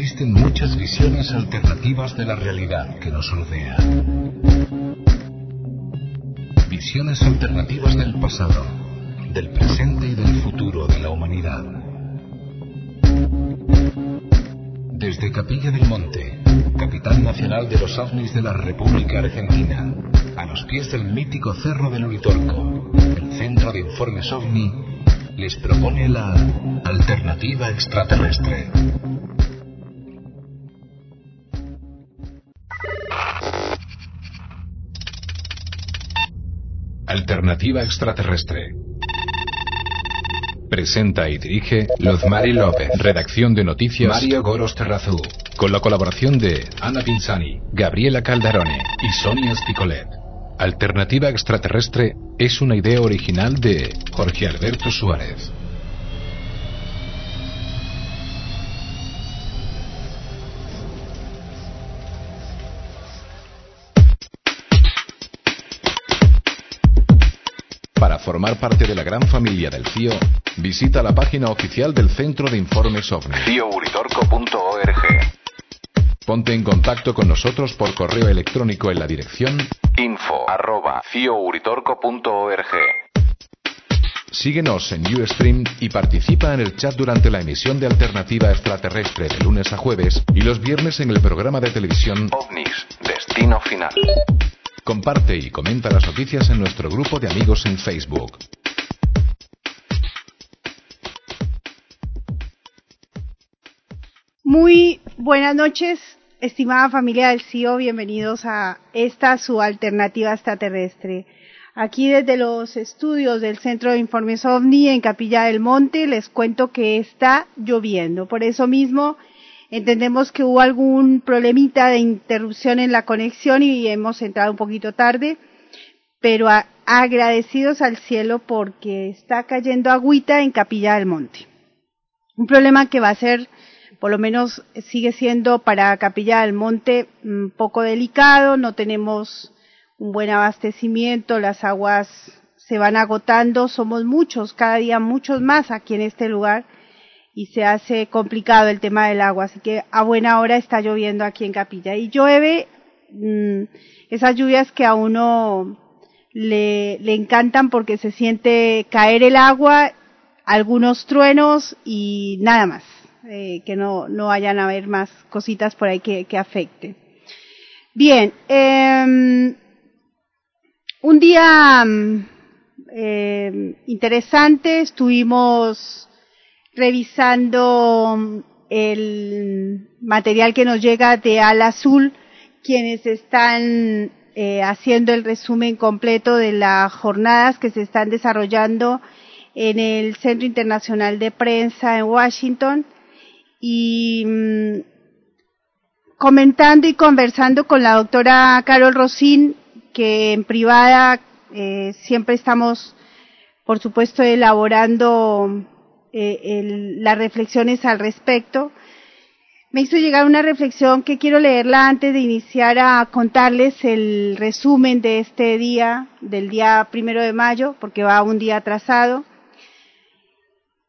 Existen muchas visiones alternativas de la realidad que nos rodea. Visiones alternativas del pasado, del presente y del futuro de la humanidad. Desde Capilla del Monte, capital nacional de los ovnis de la República Argentina, a los pies del mítico Cerro del Uritorco, el Centro de Informes OVNI les propone la alternativa extraterrestre. Alternativa extraterrestre. Presenta y dirige Luzmari López. Redacción de noticias Mario Goros Terrazú. Con la colaboración de Ana Pinzani, Gabriela Caldarone y Sonia Sticolet. Alternativa extraterrestre es una idea original de Jorge Alberto Suárez. Formar parte de la gran familia del CIO, visita la página oficial del Centro de Informes OVNI. CIOuritorco.org Ponte en contacto con nosotros por correo electrónico en la dirección info arroba ciouritorco.org. Síguenos en Ustream y participa en el chat durante la emisión de Alternativa Extraterrestre de lunes a jueves y los viernes en el programa de televisión OVNIS, Destino Final. Comparte y comenta las noticias en nuestro grupo de amigos en Facebook. Muy buenas noches, estimada familia del CIO, bienvenidos a esta su alternativa extraterrestre. Aquí desde los estudios del Centro de Informes OVNI en Capilla del Monte les cuento que está lloviendo. Por eso mismo entendemos que hubo algún problemita de interrupción en la conexión y hemos entrado un poquito tarde, pero agradecidos al cielo porque está cayendo agüita en Capilla del Monte. Un problema que va a ser, por lo menos sigue siendo para Capilla del Monte un poco delicado, no tenemos un buen abastecimiento, las aguas se van agotando, somos muchos, cada día muchos más aquí en este lugar y se hace complicado el tema del agua, así que a buena hora está lloviendo aquí en Capilla y llueve mm, esas lluvias que a uno le, le encantan porque se siente caer el agua, algunos truenos y nada más, eh, que no, no vayan a haber más cositas por ahí que, que afecten. Bien, em, un día mm, eh, interesante, estuvimos revisando mm, el material que nos llega de Al Azul, quienes están eh, haciendo el resumen completo de las jornadas que se están desarrollando en el Centro Internacional de Prensa en Washington. Y mm, comentando y conversando con la doctora Carol Rosin, que en privada eh, siempre estamos, por supuesto, elaborando eh, las reflexiones al respecto. Me hizo llegar una reflexión que quiero leerla antes de iniciar a contarles el resumen de este día, del día primero de mayo, porque va un día atrasado.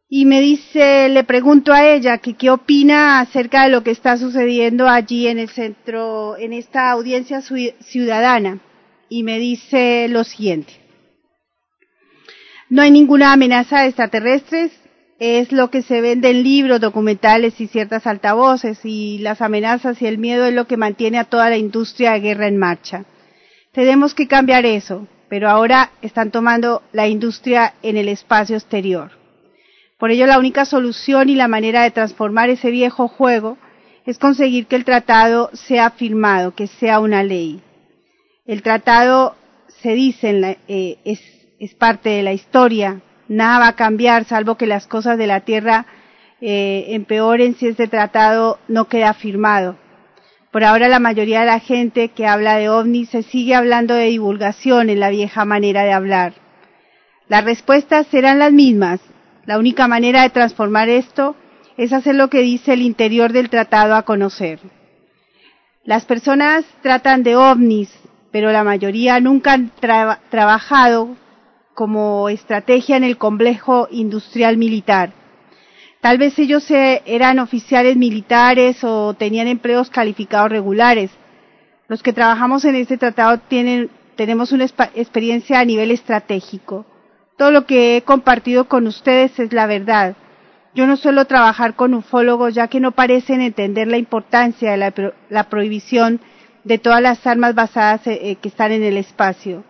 Y me dice, le pregunto a ella que qué opina acerca de lo que está sucediendo allí en el centro, en esta audiencia ciu- ciudadana. Y me dice lo siguiente. No hay ninguna amenaza de extraterrestres, es lo que se vende en libros, documentales y ciertas altavoces, y las amenazas y el miedo es lo que mantiene a toda la industria de guerra en marcha. Tenemos que cambiar eso, pero ahora están tomando la industria en el espacio exterior. Por ello, la única solución y la manera de transformar ese viejo juego es conseguir que el tratado sea firmado, que sea una ley. El tratado se dice eh, es, es, parte de la historia. Nada va a cambiar salvo que las cosas de la Tierra eh, empeoren si este tratado no queda firmado. Por ahora la mayoría de la gente que habla de ovnis se sigue hablando de divulgación en la vieja manera de hablar. Las respuestas serán las mismas. La única manera de transformar esto es hacer lo que dice el interior del tratado a conocer. Las personas tratan de ovnis, pero la mayoría nunca han trabajado como estrategia en el complejo industrial militar. Tal vez ellos eran oficiales militares o tenían empleos calificados regulares. Los que trabajamos en este tratado tienen, tenemos una experiencia a nivel estratégico. Todo lo que he compartido con ustedes es la verdad. Yo no suelo trabajar con ufólogos ya que no parecen entender la importancia de la, prohibición de todas las armas basadas eh, eh, que están en el espacio.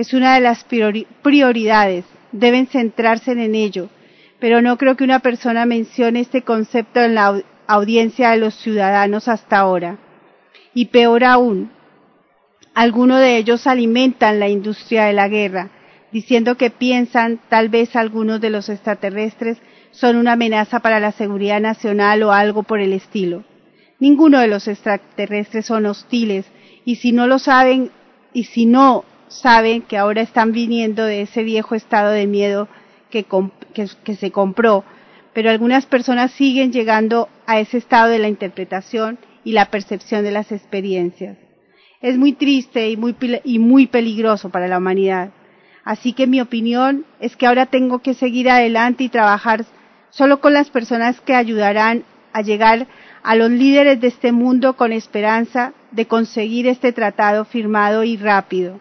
Es una de las prioridades. Deben centrarse en ello. Pero no creo que una persona mencione este concepto en la audiencia de los ciudadanos hasta ahora. Y peor aún, algunos de ellos alimentan la industria de la guerra, diciendo que piensan tal vez algunos de los extraterrestres son una amenaza para la seguridad nacional o algo por el estilo. Ninguno de los extraterrestres son hostiles y si no lo saben y si no saben que ahora están viniendo de ese viejo estado de miedo que, se compró, pero algunas personas siguen llegando a ese estado de la interpretación y la percepción de las experiencias. Es muy triste y muy, y muy peligroso para la humanidad. Así que mi opinión es que ahora tengo que seguir adelante y trabajar solo con las personas que ayudarán a llegar a los líderes de este mundo con esperanza de conseguir este tratado firmado y rápido.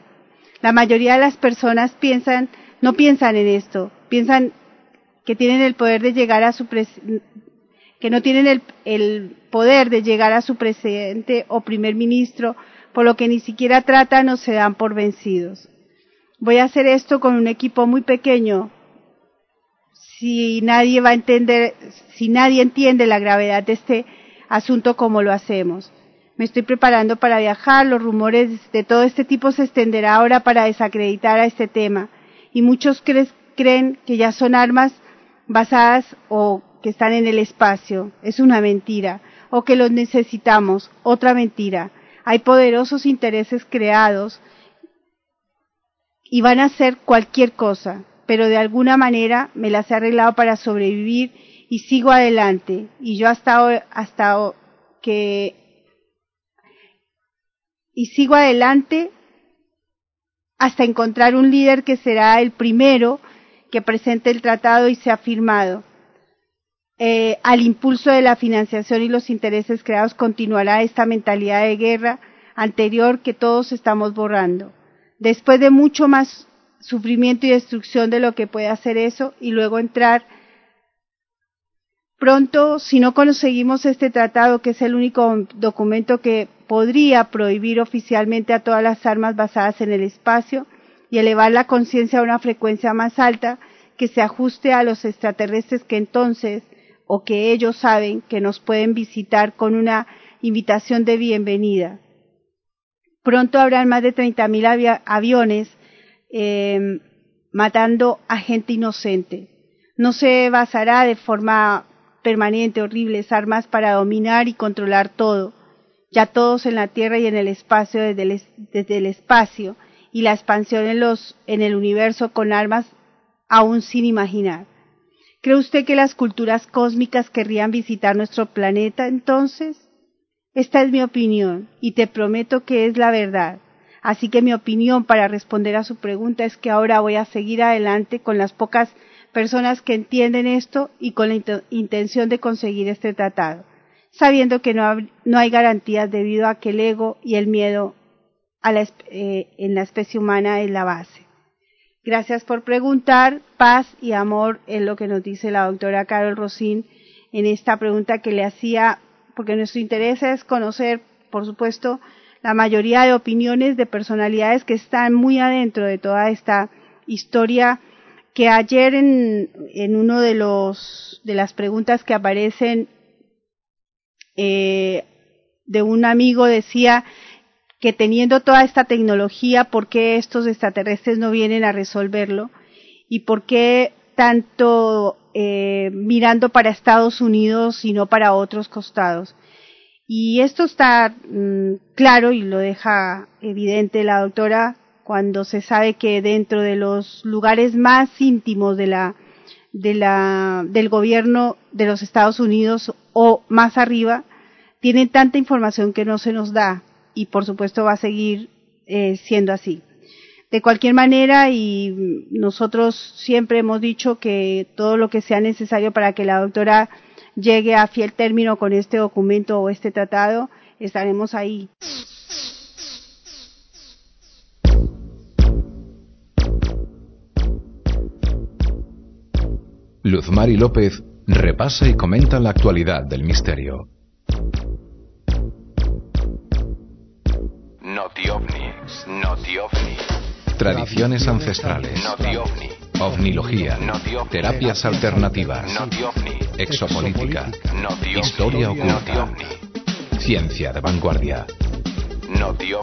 La mayoría de las personas piensan, no piensan en esto, piensan que tienen el poder de llegar a su que no tienen el, el poder de llegar a su presidente o primer ministro, por lo que ni siquiera tratan o se dan por vencidos. Voy a hacer esto con un equipo muy pequeño, si nadie va a entender, si nadie entiende la gravedad de este asunto como lo hacemos. Me estoy preparando para viajar, los rumores de todo este tipo se extenderá ahora para desacreditar a este tema y muchos creen que ya son armas basadas o que están en el espacio. Es una mentira. O que los necesitamos. Otra mentira. Hay poderosos intereses creados y van a hacer cualquier cosa pero de alguna manera me las he arreglado para sobrevivir y sigo adelante. Y yo hasta, hasta que y sigo adelante hasta encontrar un líder que será el primero que presente el tratado y sea firmado. Eh, al impulso de la financiación y los intereses creados continuará esta mentalidad de guerra anterior que todos estamos borrando. Después de mucho más sufrimiento y destrucción de lo que puede hacer eso y luego entrar pronto, si no conseguimos este tratado, que es el único documento que podría prohibir oficialmente a todas las armas basadas en el espacio y elevar la conciencia a una frecuencia más alta que se ajuste a los extraterrestres que entonces o que ellos saben que nos pueden visitar con una invitación de bienvenida. Pronto habrán más de 30.000 aviones eh, matando a gente inocente. No se basará de forma permanente horribles armas para dominar y controlar todo, ya todos en la Tierra y en el espacio desde el, espacio y la expansión en, los, en el universo con armas aún sin imaginar. ¿Cree usted que las culturas cósmicas querrían visitar nuestro planeta entonces? Esta es mi opinión y te prometo que es la verdad. Así que mi opinión para responder a su pregunta es que ahora voy a seguir adelante con las pocas personas que entienden esto y con la intención de conseguir este tratado, sabiendo que no, hay garantías debido a que el ego y el miedo eh, en la especie humana es la base. Gracias por preguntar. Paz y amor es lo que nos dice la doctora Carol Rosín en esta pregunta que le hacía, porque nuestro interés es conocer, por supuesto, la mayoría de opiniones de personalidades que están muy adentro de toda esta historia que ayer en, en uno de los de las preguntas que aparecen eh, de un amigo decía que teniendo toda esta tecnología, ¿por qué estos extraterrestres no vienen a resolverlo? ¿Y por qué tanto eh, mirando para Estados Unidos y no para otros costados? Y esto está mm, claro y lo deja evidente la doctora cuando se sabe que dentro de los lugares más íntimos del gobierno de los Estados Unidos o más arriba, tienen tanta información que no se nos da y por supuesto va a seguir eh, siendo así. De cualquier manera, y nosotros siempre hemos dicho que todo lo que sea necesario para que la doctora llegue a fiel término con este documento o este tratado, estaremos ahí. Luzmari López repasa y comenta la actualidad del misterio. Noti OVNI, Noti OVNI. Tradiciones ancestrales. Noti OVNI. Ovnilogía. Noti OVNI. Terapias alternativas. Noti OVNI. Exopolítica. Noti OVNI. Historia Noti oculta. OVNI. Ciencia de vanguardia. Noti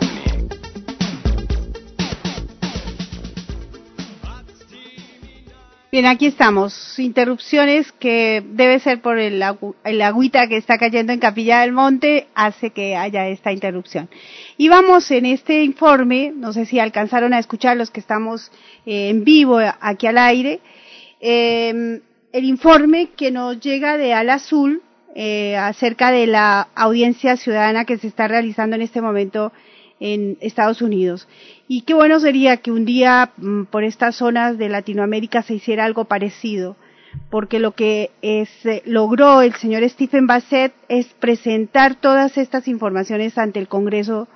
Bien, aquí estamos. Interrupciones que debe ser por el, agu- agüita que está cayendo en Capilla del Monte, hace que haya esta interrupción. Y vamos en este informe, no sé si alcanzaron a escuchar los que estamos eh, en vivo aquí al aire, eh, el informe que nos llega de Al Azul eh, acerca de la audiencia ciudadana que se está realizando en este momento en Estados Unidos. Y qué bueno sería que un día mm, por estas zonas de Latinoamérica se hiciera algo parecido, porque lo que es, eh, logró el señor Stephen Bassett es presentar todas estas informaciones ante el Congreso,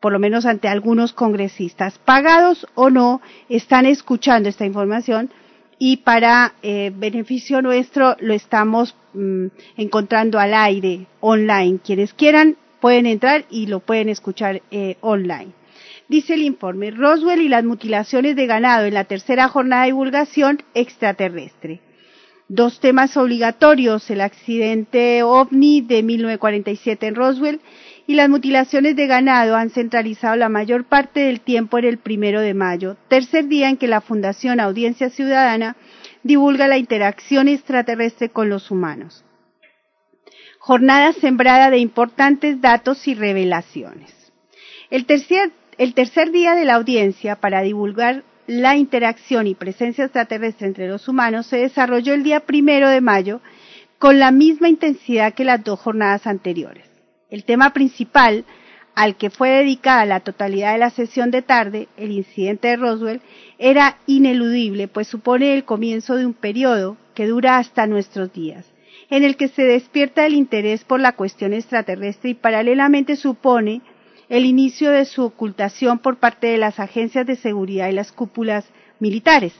por lo menos ante algunos congresistas, pagados o no, están escuchando esta información y para eh, beneficio nuestro lo estamos mm, encontrando al aire, online. Quienes quieran pueden entrar y lo pueden escuchar eh, online. Dice el informe, Roswell y las mutilaciones de ganado en la tercera jornada de divulgación extraterrestre. Dos temas obligatorios, el accidente ovni de 1947 en Roswell y las mutilaciones de ganado han centralizado la mayor parte del tiempo en el primero de mayo, tercer día en que la Fundación Audiencia Ciudadana divulga la interacción extraterrestre con los humanos. Jornada sembrada de importantes datos y revelaciones. El tercer, día de la audiencia para divulgar la interacción y presencia extraterrestre entre los humanos se desarrolló el día primero de mayo con la misma intensidad que las dos jornadas anteriores. El tema principal al que fue dedicada la totalidad de la sesión de tarde, el incidente de Roswell, era ineludible, pues supone el comienzo de un periodo que dura hasta nuestros días, en el que se despierta el interés por la cuestión extraterrestre y paralelamente supone el inicio de su ocultación por parte de las agencias de seguridad y las cúpulas militares.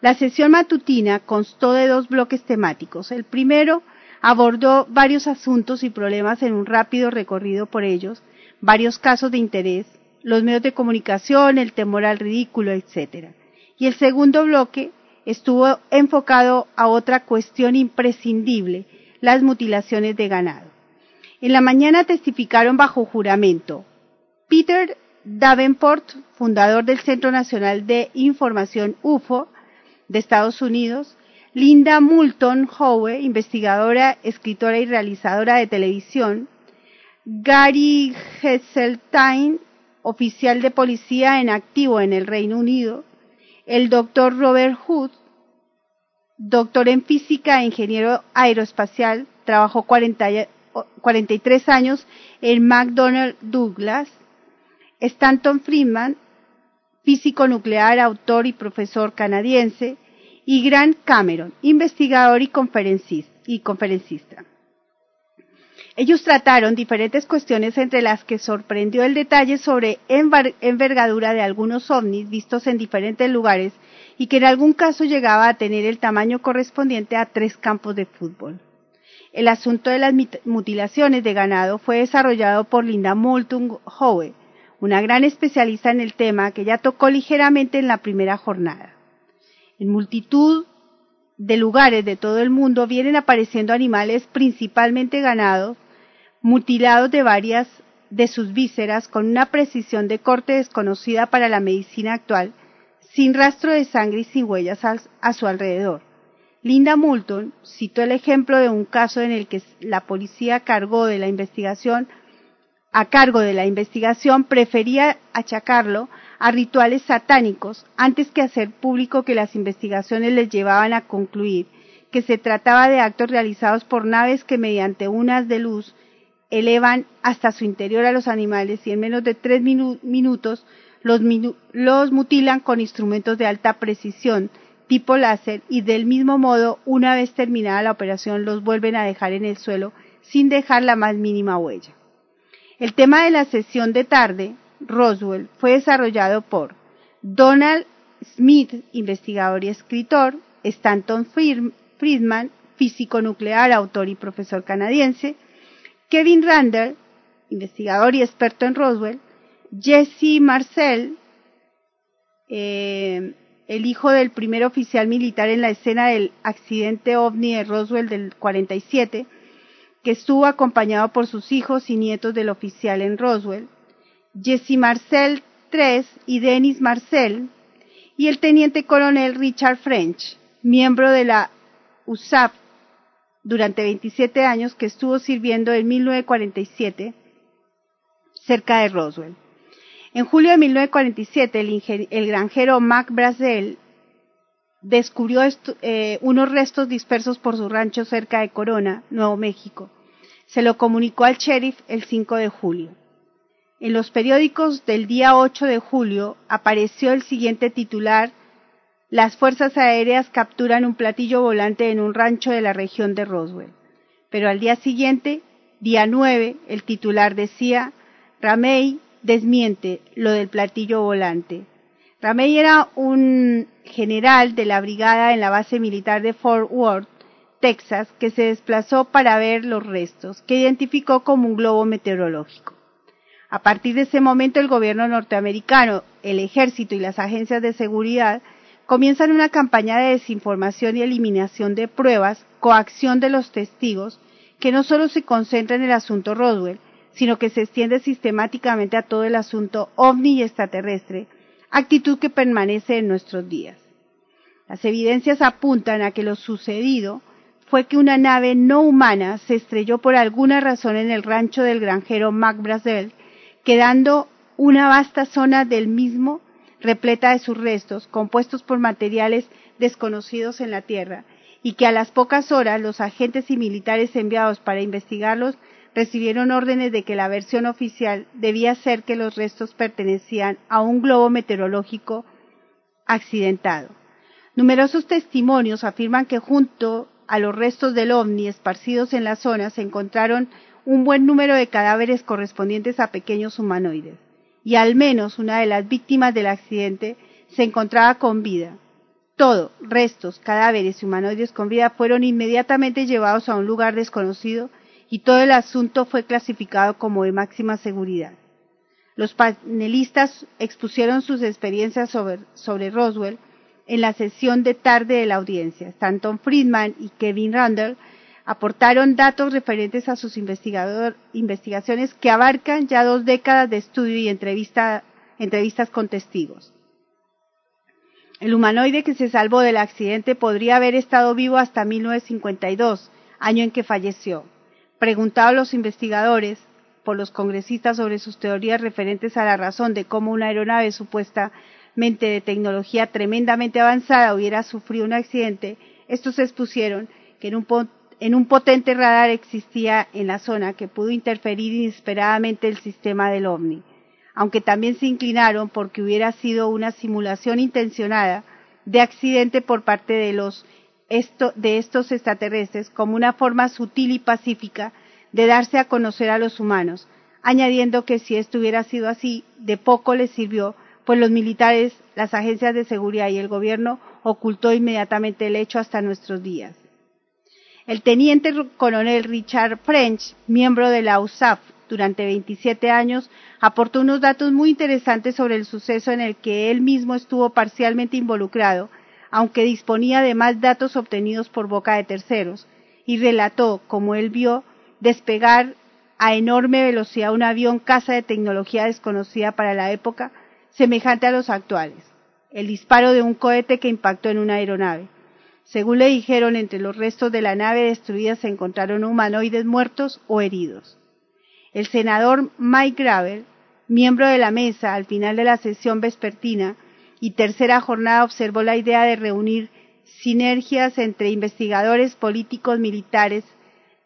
La sesión matutina constó de dos bloques temáticos. El primero abordó varios asuntos y problemas en un rápido recorrido por ellos, varios casos de interés, los medios de comunicación, el temor al ridículo, etc. Y el segundo bloque estuvo enfocado a otra cuestión imprescindible, las mutilaciones de ganado. En la mañana testificaron bajo juramento Peter Davenport, fundador del Centro Nacional de Información UFO de Estados Unidos, Linda Moulton Howe, investigadora, escritora y realizadora de televisión, Gary Heseltine, oficial de policía en activo en el Reino Unido, el doctor Robert Hood, doctor en física e ingeniero aeroespacial, trabajó 40, 43 años en McDonnell Douglas, Stanton Friedman, físico nuclear, autor y profesor canadiense, y Grant Cameron, investigador y conferencista. Ellos trataron diferentes cuestiones entre las que sorprendió el detalle sobre envergadura de algunos ovnis vistos en diferentes lugares y que en algún caso llegaba a tener el tamaño correspondiente a tres campos de fútbol. El asunto de las mutilaciones de ganado fue desarrollado por Linda Moulton Howe, una gran especialista en el tema que ya tocó ligeramente en la primera jornada. En multitud de lugares de todo el mundo vienen apareciendo animales, principalmente ganados, mutilados de varias de sus vísceras con una precisión de corte desconocida para la medicina actual, sin rastro de sangre y sin huellas a, su alrededor. Linda Moulton citó el ejemplo de un caso en el que la policía cargó de la investigación a cargo de la investigación prefería achacarlo a rituales satánicos antes que hacer público que las investigaciones les llevaban a concluir que se trataba de actos realizados por naves que mediante unas de luz elevan hasta su interior a los animales y en menos de tres minu minutos los, los mutilan con instrumentos de alta precisión tipo láser y del mismo modo una vez terminada la operación los vuelven a dejar en el suelo sin dejar la más mínima huella. El tema de la sesión de tarde, Roswell, fue desarrollado por Donald Smith, investigador y escritor, Stanton Friedman, físico nuclear, autor y profesor canadiense, Kevin Randall, investigador y experto en Roswell, Jesse Marcel, eh, el hijo del primer oficial militar en la escena del accidente ovni de Roswell del 47, que estuvo acompañado por sus hijos y nietos del oficial en Roswell, Jesse Marcel III y Dennis Marcel, y el teniente coronel Richard French, miembro de la USAF durante 27 años que estuvo sirviendo en 1947 cerca de Roswell. En julio de 1947, el, el granjero Mac Brazel descubrió eh, unos restos dispersos por su rancho cerca de Corona, Nuevo México. Se lo comunicó al sheriff el 5 de julio. En los periódicos del día 8 de julio apareció el siguiente titular Las Fuerzas Aéreas capturan un platillo volante en un rancho de la región de Roswell. Pero al día siguiente, día 9, el titular decía Ramey desmiente lo del platillo volante. Ramey era un general de la brigada en la base militar de Fort Worth, Texas, que se desplazó para ver los restos, que identificó como un globo meteorológico. A partir de ese momento el gobierno norteamericano, el ejército y las agencias de seguridad comienzan una campaña de desinformación y eliminación de pruebas, coacción de los testigos, que no solo se concentra en el asunto Roswell, sino que se extiende sistemáticamente a todo el asunto ovni y extraterrestre, actitud que permanece en nuestros días. Las evidencias apuntan a que lo sucedido fue que una nave no humana se estrelló por alguna razón en el rancho del granjero Mac Brazel, quedando una vasta zona del mismo repleta de sus restos, compuestos por materiales desconocidos en la Tierra, y que a las pocas horas los agentes y militares enviados para investigarlos recibieron órdenes de que la versión oficial debía ser que los restos pertenecían a un globo meteorológico accidentado. Numerosos testimonios afirman que junto a los restos del ovni esparcidos en la zona se encontraron un buen número de cadáveres correspondientes a pequeños humanoides, y al menos una de las víctimas del accidente se encontraba con vida. Todo, restos, cadáveres y humanoides con vida fueron inmediatamente llevados a un lugar desconocido y todo el asunto fue clasificado como de máxima seguridad. Los panelistas expusieron sus experiencias sobre, Roswell en la sesión de tarde de la audiencia. Stanton Friedman y Kevin Randall aportaron datos referentes a sus investigaciones que abarcan ya dos décadas de estudio y entrevistas con testigos. El humanoide que se salvó del accidente podría haber estado vivo hasta 1952, año en que falleció. Preguntado a los investigadores por los congresistas sobre sus teorías referentes a la razón de cómo una aeronave supuestamente de tecnología tremendamente avanzada hubiera sufrido un accidente, estos expusieron que en un, en un potente radar existía en la zona que pudo interferir inesperadamente el sistema del ovni, aunque también se inclinaron porque hubiera sido una simulación intencionada de accidente por parte de los de estos extraterrestres como una forma sutil y pacífica de darse a conocer a los humanos, añadiendo que si esto hubiera sido así, de poco les sirvió, pues los militares, las agencias de seguridad y el gobierno ocultó inmediatamente el hecho hasta nuestros días. El teniente coronel Richard French, miembro de la USAF durante 27 años, aportó unos datos muy interesantes sobre el suceso en el que él mismo estuvo parcialmente involucrado aunque disponía de más datos obtenidos por boca de terceros, y relató cómo él vio despegar a enorme velocidad un avión caza de tecnología desconocida para la época, semejante a los actuales, el disparo de un cohete que impactó en una aeronave. Según le dijeron, entre los restos de la nave destruida se encontraron humanoides muertos o heridos. El senador Mike Gravel, miembro de la mesa al final de la sesión vespertina y tercera jornada, observó la idea de reunir sinergias entre investigadores políticos, militares,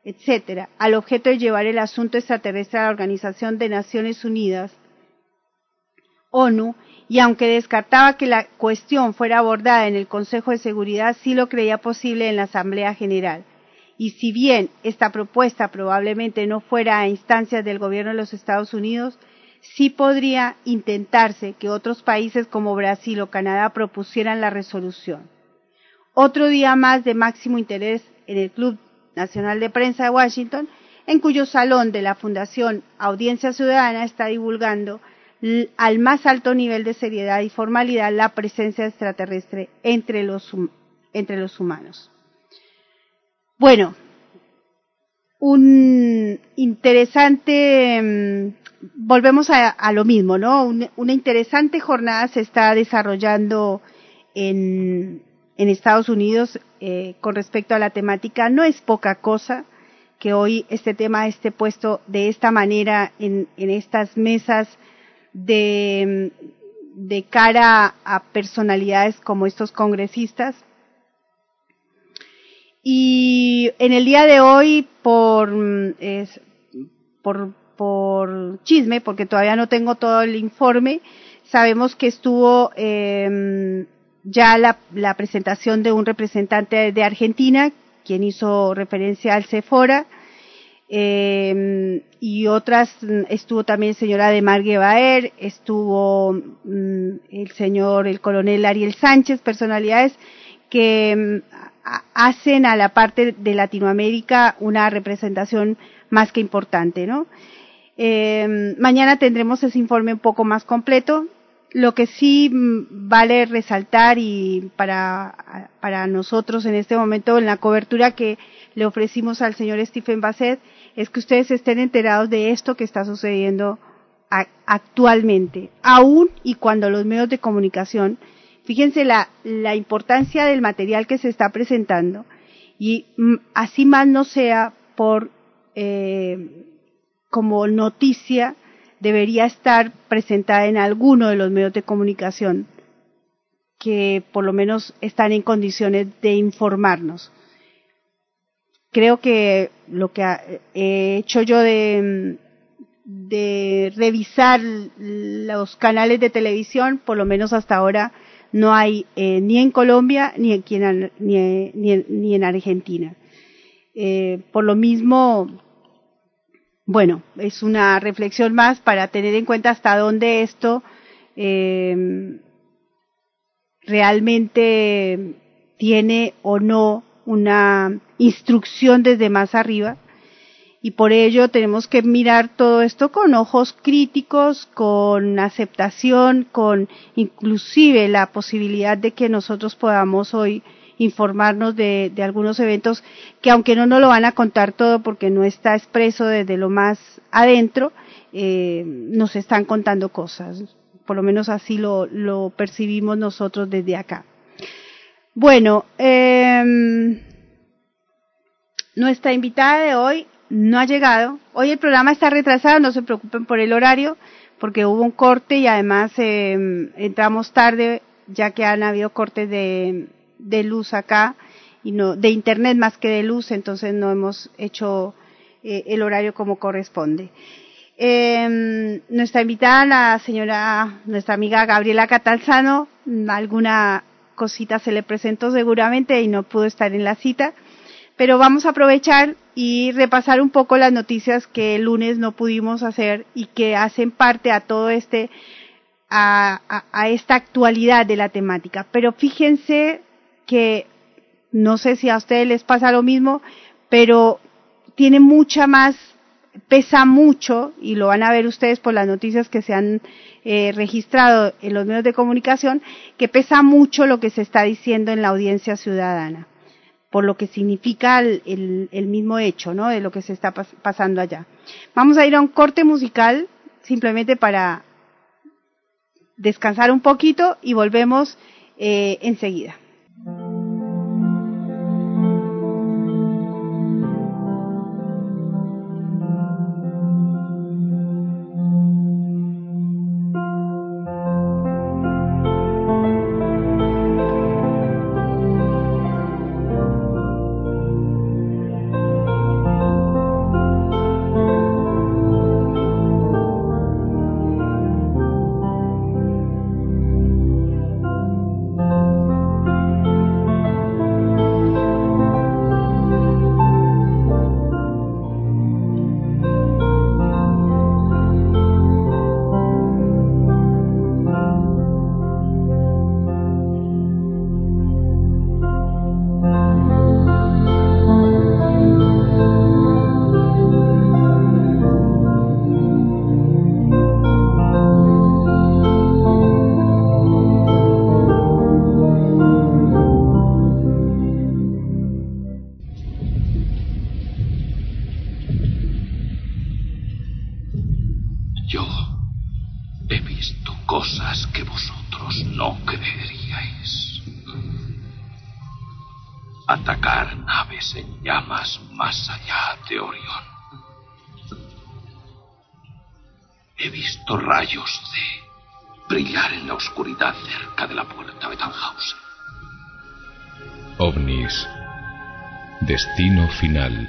etcétera, al objeto de llevar el asunto extraterrestre a la Organización de Naciones Unidas, ONU, y aunque descartaba que la cuestión fuera abordada en el Consejo de Seguridad, sí lo creía posible en la Asamblea General. Y si bien esta propuesta probablemente no fuera a instancias del gobierno de los Estados Unidos, sí podría intentarse que otros países como Brasil o Canadá propusieran la resolución. Otro día más de máximo interés en el Club Nacional de Prensa de Washington, en cuyo salón de la Fundación Audiencia Ciudadana está divulgando al más alto nivel de seriedad y formalidad la presencia extraterrestre entre los, entre los humanos. Bueno, un interesante, mm, volvemos a, lo mismo, ¿no? una interesante jornada se está desarrollando en, en Estados Unidos eh, con respecto a la temática. No es poca cosa que hoy este tema esté puesto de esta manera en, en estas mesas de, de cara a personalidades como estos congresistas. Y en el día de hoy, por, es, por, por chisme, porque todavía no tengo todo el informe, sabemos que estuvo eh, ya la, la, presentación de un representante de Argentina, quien hizo referencia al Sephora, eh, y otras estuvo también señora Ademar Guevaer, estuvo mm, el señor, el coronel Ariel Sánchez, personalidades que mm, hacen a la parte de Latinoamérica una representación más que importante, ¿no? Eh, mañana tendremos ese informe un poco más completo. Lo que sí mm, vale resaltar y para, para nosotros en este momento en la cobertura que le ofrecimos al señor Stephen Bassett es que ustedes estén enterados de esto que está sucediendo actualmente, aún y cuando los medios de comunicación, fíjense la, la importancia del material que se está presentando y mm, así más no sea por eh, como noticia debería estar presentada en alguno de los medios de comunicación que por lo menos están en condiciones de informarnos. Creo que lo que he hecho yo de, de revisar los canales de televisión, por lo menos hasta ahora, no hay eh, ni en Colombia ni, en, Argentina. Eh, por lo mismo, bueno, es una reflexión más para tener en cuenta hasta dónde esto eh, realmente tiene o no una instrucción desde más arriba y por ello tenemos que mirar todo esto con ojos críticos, con aceptación, con inclusive la posibilidad de que nosotros podamos hoy informarnos de, algunos eventos que aunque no nos lo van a contar todo porque no está expreso desde lo más adentro, eh, nos están contando cosas. Por lo menos así lo percibimos nosotros desde acá. Bueno, eh, nuestra invitada de hoy no ha llegado. Hoy el programa está retrasado, no se preocupen por el horario, porque hubo un corte y además eh, entramos tarde, ya que han habido cortes de, luz acá y no de internet más que de luz, entonces no hemos hecho eh, el horario como corresponde. Eh, nuestra invitada, la señora, nuestra amiga Gabriela Catalzano, alguna cosita se le presentó seguramente y no pudo estar en la cita, pero vamos a aprovechar y repasar un poco las noticias que el lunes no pudimos hacer y que hacen parte a todo este, a, a, a esta actualidad de la temática. Pero fíjense que no sé si a ustedes les pasa lo mismo, pero tiene mucha más, pesa mucho, y lo van a ver ustedes por las noticias que se han eh, registrado en los medios de comunicación, que pesa mucho lo que se está diciendo en la audiencia ciudadana. por lo que significa el, mismo hecho, ¿no? De lo que se está pas pasando allá. Vamos a ir a un corte musical, simplemente para descansar un poquito y volvemos eh, enseguida. Final.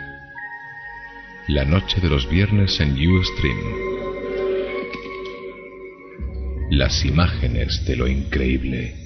La noche de los viernes en Ustream. Las imágenes de lo increíble.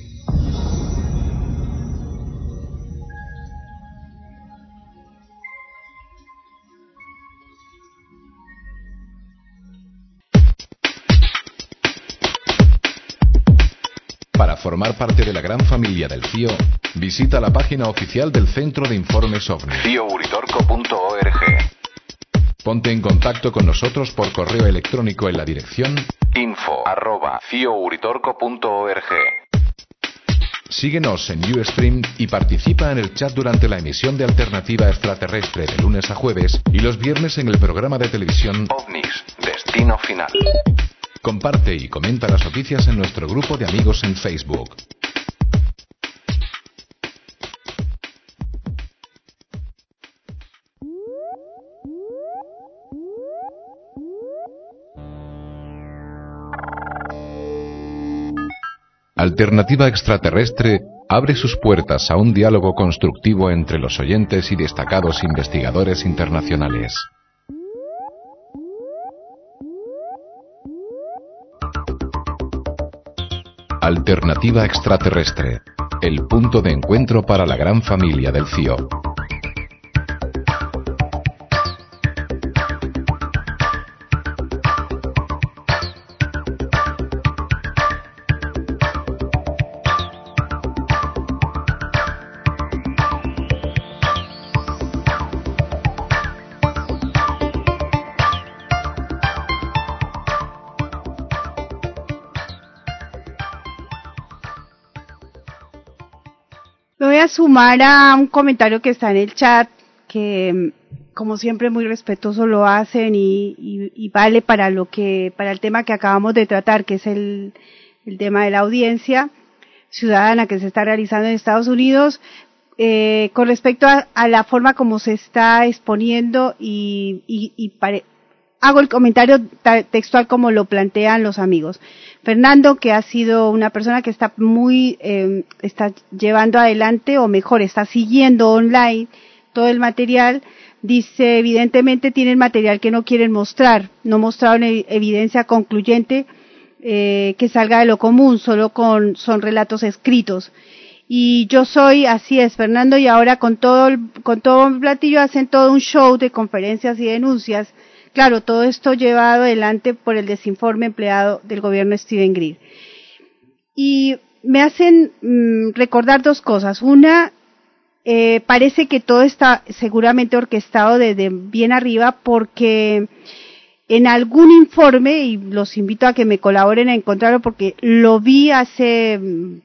Formar parte de la gran familia del CIO, visita la página oficial del Centro de Informes OVNI. CIOUritorco.org Ponte en contacto con nosotros por correo electrónico en la dirección info arroba Síguenos en Ustream y participa en el chat durante la emisión de Alternativa Extraterrestre de lunes a jueves y los viernes en el programa de televisión OVNIS, Destino Final. Comparte y comenta las noticias en nuestro grupo de amigos en Facebook. Alternativa Extraterrestre abre sus puertas a un diálogo constructivo entre los oyentes y destacados investigadores internacionales. Alternativa Extraterrestre, el punto de encuentro para la gran familia del CIO. Sumar a un comentario que está en el chat, que como siempre muy respetuoso lo hacen y, vale para lo que, para el tema que acabamos de tratar, que es el, tema de la audiencia ciudadana que se está realizando en Estados Unidos, eh, con respecto a, la forma como se está exponiendo y, hago el comentario textual como lo plantean los amigos. Fernando, que ha sido una persona que está muy, eh, está llevando adelante, o mejor, está siguiendo online todo el material, dice, evidentemente tienen material que no quieren mostrar, no mostraron e-, evidencia concluyente eh, que salga de lo común, solo con, son relatos escritos. Y yo soy, así es, Fernando, y ahora con todo, con todo el platillo hacen todo un show de conferencias y denuncias Claro, todo esto llevado adelante por el desinforme empleado del gobierno Steven Greer. Y me hacen mm, recordar dos cosas. Una, eh, parece que todo está seguramente orquestado desde bien arriba porque en algún informe, y los invito a que me colaboren a encontrarlo porque lo vi hace mm,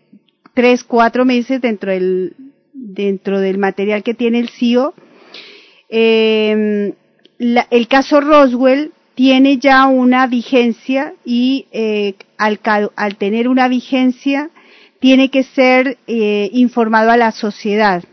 tres, cuatro meses dentro del dentro del material que tiene el CIO, eh, el caso Roswell tiene ya una vigencia y eh, al, al, tener una vigencia tiene que ser eh, informado a la sociedad.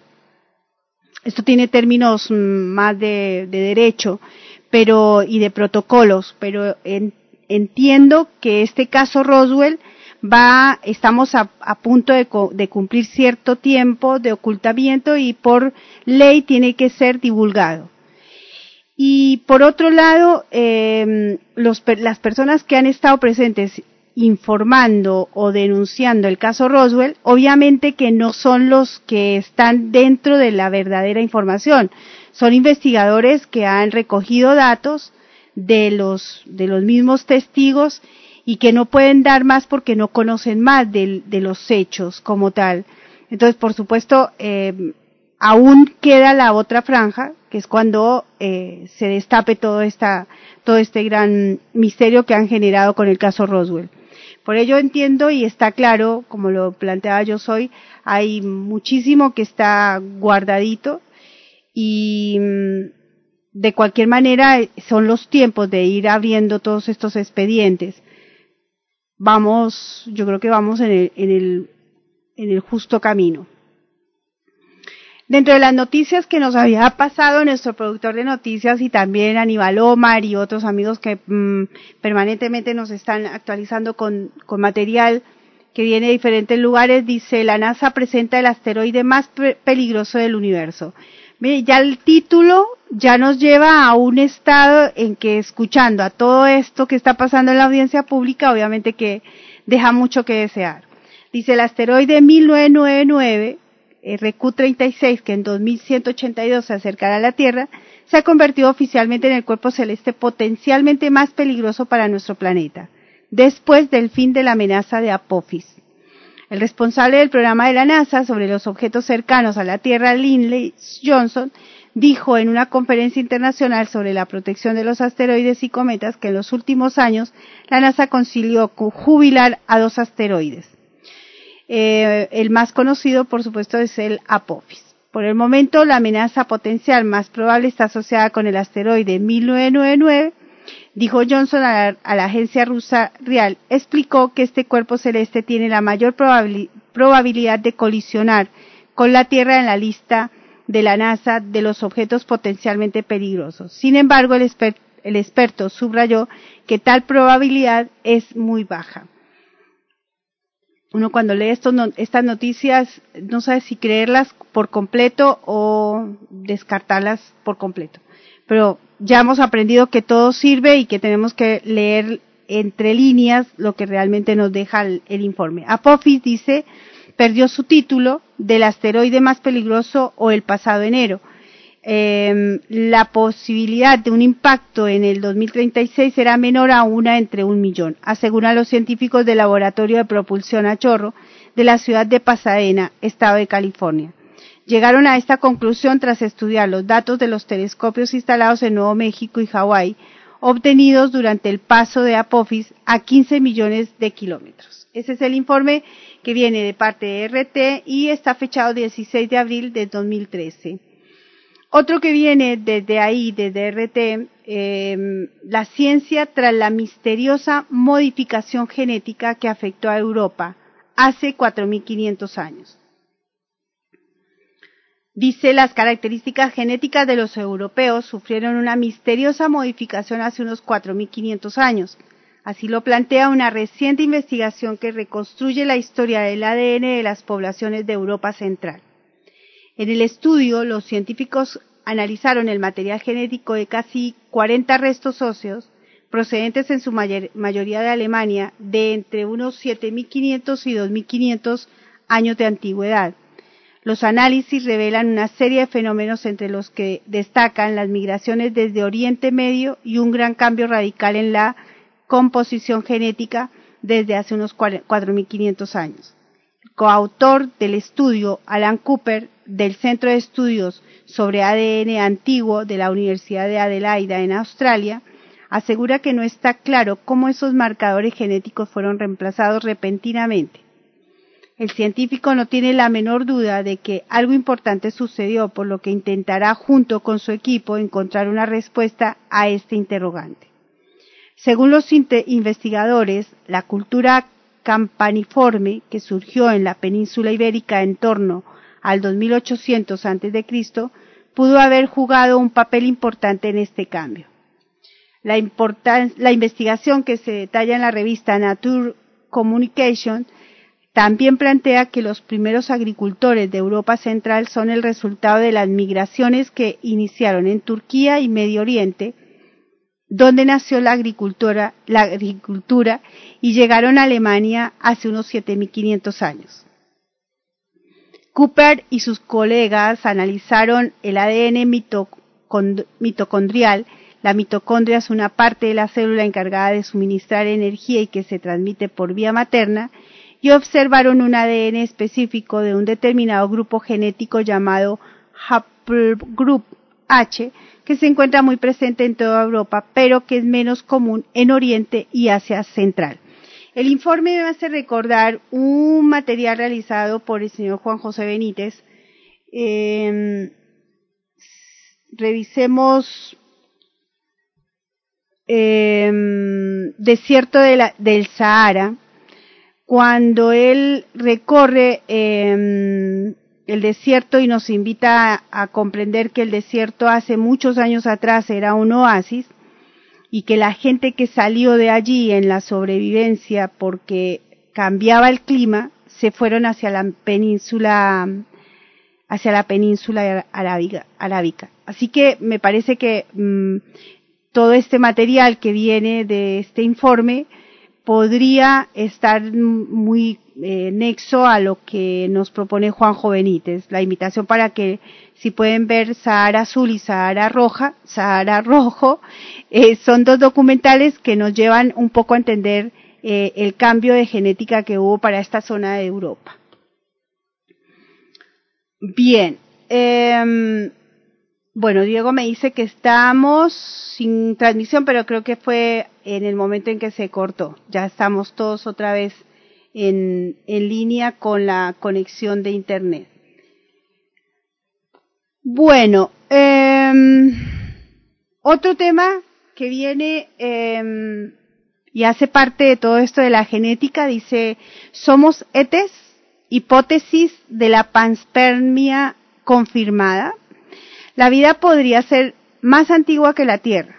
Esto tiene términos mm, más de, de derecho, pero y de protocolos, pero en, entiendo que este caso Roswell va, estamos a, a punto de, de, cumplir cierto tiempo de ocultamiento y por ley tiene que ser divulgado. Y por otro lado, eh, las personas que han estado presentes informando o denunciando el caso Roswell, obviamente que no son los que están dentro de la verdadera información, son investigadores que han recogido datos de los, de los mismos testigos y que no pueden dar más porque no conocen más de, de los hechos como tal. Entonces, por supuesto, eh, aún queda la otra franja, que es cuando eh, se destape todo, esta, todo este gran misterio que han generado con el caso Roswell. Por ello entiendo y está claro, como lo planteaba yo soy, hay muchísimo que está guardadito y mm, de cualquier manera son los tiempos de ir abriendo todos estos expedientes. Vamos, yo creo que vamos en el, en el, en el justo camino. Dentro de las noticias que nos había pasado nuestro productor de noticias y también Aníbal Omar y otros amigos que mmm, permanentemente nos están actualizando con, con, material que viene de diferentes lugares, dice la NASA presenta el asteroide más peligroso del universo. Mire, ya el título ya nos lleva a un estado en que escuchando a todo esto que está pasando en la audiencia pública, obviamente que deja mucho que desear. Dice el asteroide 1999 RQ-36, que en 2182 se acercará a la Tierra, se ha convertido oficialmente en el cuerpo celeste potencialmente más peligroso para nuestro planeta, después del fin de la amenaza de Apophis. El responsable del programa de la NASA sobre los objetos cercanos a la Tierra, Lindley Johnson, dijo en una conferencia internacional sobre la protección de los asteroides y cometas que en los últimos años la NASA consiguió jubilar a dos asteroides. Eh, el más conocido, por supuesto, es el Apophis. Por el momento, la amenaza potencial más probable está asociada con el asteroide 1999. Dijo Johnson a la, agencia rusa Real, explicó que este cuerpo celeste tiene la mayor probabilidad de colisionar con la Tierra en la lista de la NASA de los objetos potencialmente peligrosos. Sin embargo, el experto subrayó que tal probabilidad es muy baja uno cuando lee no, estas noticias no sabe si creerlas por completo o descartarlas por completo. Pero ya hemos aprendido que todo sirve y que tenemos que leer entre líneas lo que realmente nos deja el, el informe. Apophis dice, perdió su título del asteroide más peligroso o el pasado enero eh, la posibilidad de un impacto en el 2036 será menor a una entre un millón, aseguran los científicos del Laboratorio de Propulsión a Chorro de la ciudad de Pasadena, estado de California. Llegaron a esta conclusión tras estudiar los datos de los telescopios instalados en Nuevo México y Hawái, obtenidos durante el paso de Apophis a 15 millones de kilómetros. Ese es el informe que viene de parte de RT y está fechado 16 de abril de 2013. Otro que viene desde ahí, desde RT, eh, la ciencia tras la misteriosa modificación genética que afectó a Europa hace 4.500 años. Dice las características genéticas de los europeos sufrieron una misteriosa modificación hace unos 4.500 años. Así lo plantea una reciente investigación que reconstruye la historia del ADN de las poblaciones de Europa Central. En el estudio, los científicos analizaron el material genético de casi 40 restos óseos procedentes en su mayor, mayoría de Alemania de entre unos 7.500 y 2.500 años de antigüedad. Los análisis revelan una serie de fenómenos entre los que destacan las migraciones desde Oriente Medio y un gran cambio radical en la composición genética desde hace unos 4.500 años coautor del estudio, Alan Cooper, del Centro de Estudios sobre ADN Antiguo de la Universidad de Adelaida en Australia, asegura que no está claro cómo esos marcadores genéticos fueron reemplazados repentinamente. El científico no tiene la menor duda de que algo importante sucedió, por lo que intentará junto con su equipo encontrar una respuesta a este interrogante. Según los investigadores, la cultura campaniforme que surgió en la península ibérica en torno al 2800 a.C., pudo haber jugado un papel importante en este cambio. La, investigación que se detalla en la revista Nature Communication también plantea que los primeros agricultores de Europa Central son el resultado de las migraciones que iniciaron en Turquía y Medio Oriente, donde nació la agricultura, la agricultura y llegaron a Alemania hace unos 7.500 años. Cooper y sus colegas analizaron el ADN mitocondrial. La mitocondria es una parte de la célula encargada de suministrar energía y que se transmite por vía materna y observaron un ADN específico de un determinado grupo genético llamado Haplogroup H, que se encuentra muy presente en toda Europa, pero que es menos común en Oriente y Asia Central. El informe me hace recordar un material realizado por el señor Juan José Benítez. Eh, revisemos eh, desierto del Sahara, cuando él recorre eh, el desierto y nos invita a, comprender que el desierto hace muchos años atrás era un oasis, y que la gente que salió de allí en la sobrevivencia porque cambiaba el clima se fueron hacia la península hacia la península arábica. Así que me parece que mmm, todo este material que viene de este informe podría estar muy eh, nexo a lo que nos propone Juanjo Benítez. La invitación para que si pueden ver Sahara Azul y Sahara Roja, Sahara Rojo, eh, son dos documentales que nos llevan un poco a entender eh, el cambio de genética que hubo para esta zona de Europa. Bien, eh, bueno, Diego me dice que estamos sin transmisión, pero creo que fue en el momento en que se cortó. Ya estamos todos otra vez en, línea con la conexión de Internet. Bueno, eh, otro tema que viene eh, y hace parte de todo esto de la genética, dice, somos etes, hipótesis de la panspermia confirmada. La vida podría ser más antigua que la Tierra,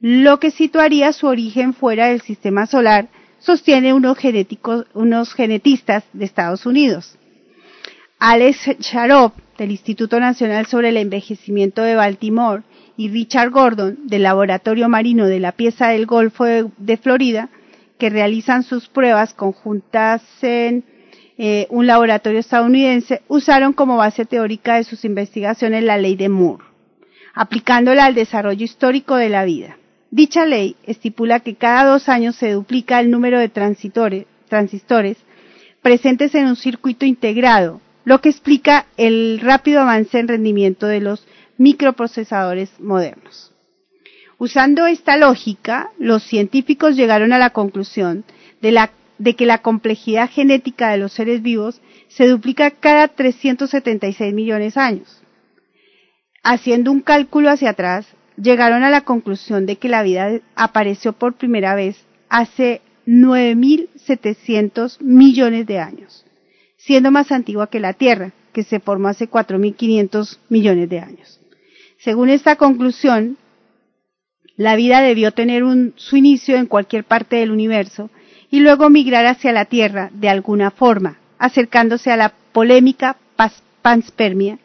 lo que situaría su origen fuera del sistema solar, sostiene unos, genéticos, unos genetistas de Estados Unidos. Alex Sharop, del Instituto Nacional sobre el Envejecimiento de Baltimore, y Richard Gordon, del Laboratorio Marino de la Pieza del Golfo de, Florida, que realizan sus pruebas conjuntas en eh, un laboratorio estadounidense, usaron como base teórica de sus investigaciones la ley de Moore, aplicándola al desarrollo histórico de la vida. Dicha ley estipula que cada dos años se duplica el número de transistores presentes en un circuito integrado, lo que explica el rápido avance en rendimiento de los microprocesadores modernos. Usando esta lógica, los científicos llegaron a la conclusión de que la complejidad genética de los seres vivos se duplica cada 376 millones de años. Haciendo un cálculo hacia atrás, llegaron a la conclusión de que la vida apareció por primera vez hace 9.700 millones de años, siendo más antigua que la Tierra, que se formó hace 4.500 millones de años. Según esta conclusión, la vida debió tener su inicio en cualquier parte del universo y luego migrar hacia la Tierra de alguna forma, acercándose a la polémica panspermia,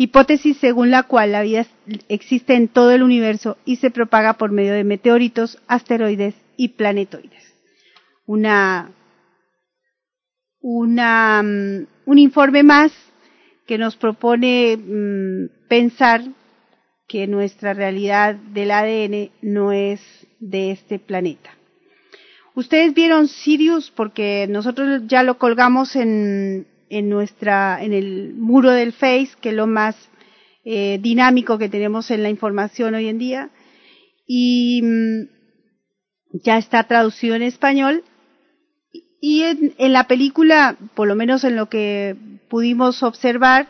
hipótesis según la cual la vida existe en todo el universo y se propaga por medio de meteoritos, asteroides y planetoides. Una, um, un informe más que nos propone um, pensar que nuestra realidad del ADN no es de este planeta. Ustedes vieron Sirius porque nosotros ya lo colgamos en, en nuestra, en el muro del Face, que es lo más eh, dinámico que tenemos en la información hoy en día. Y mm, ya está traducido en español Y en, en, la película, por lo menos en lo que pudimos observar,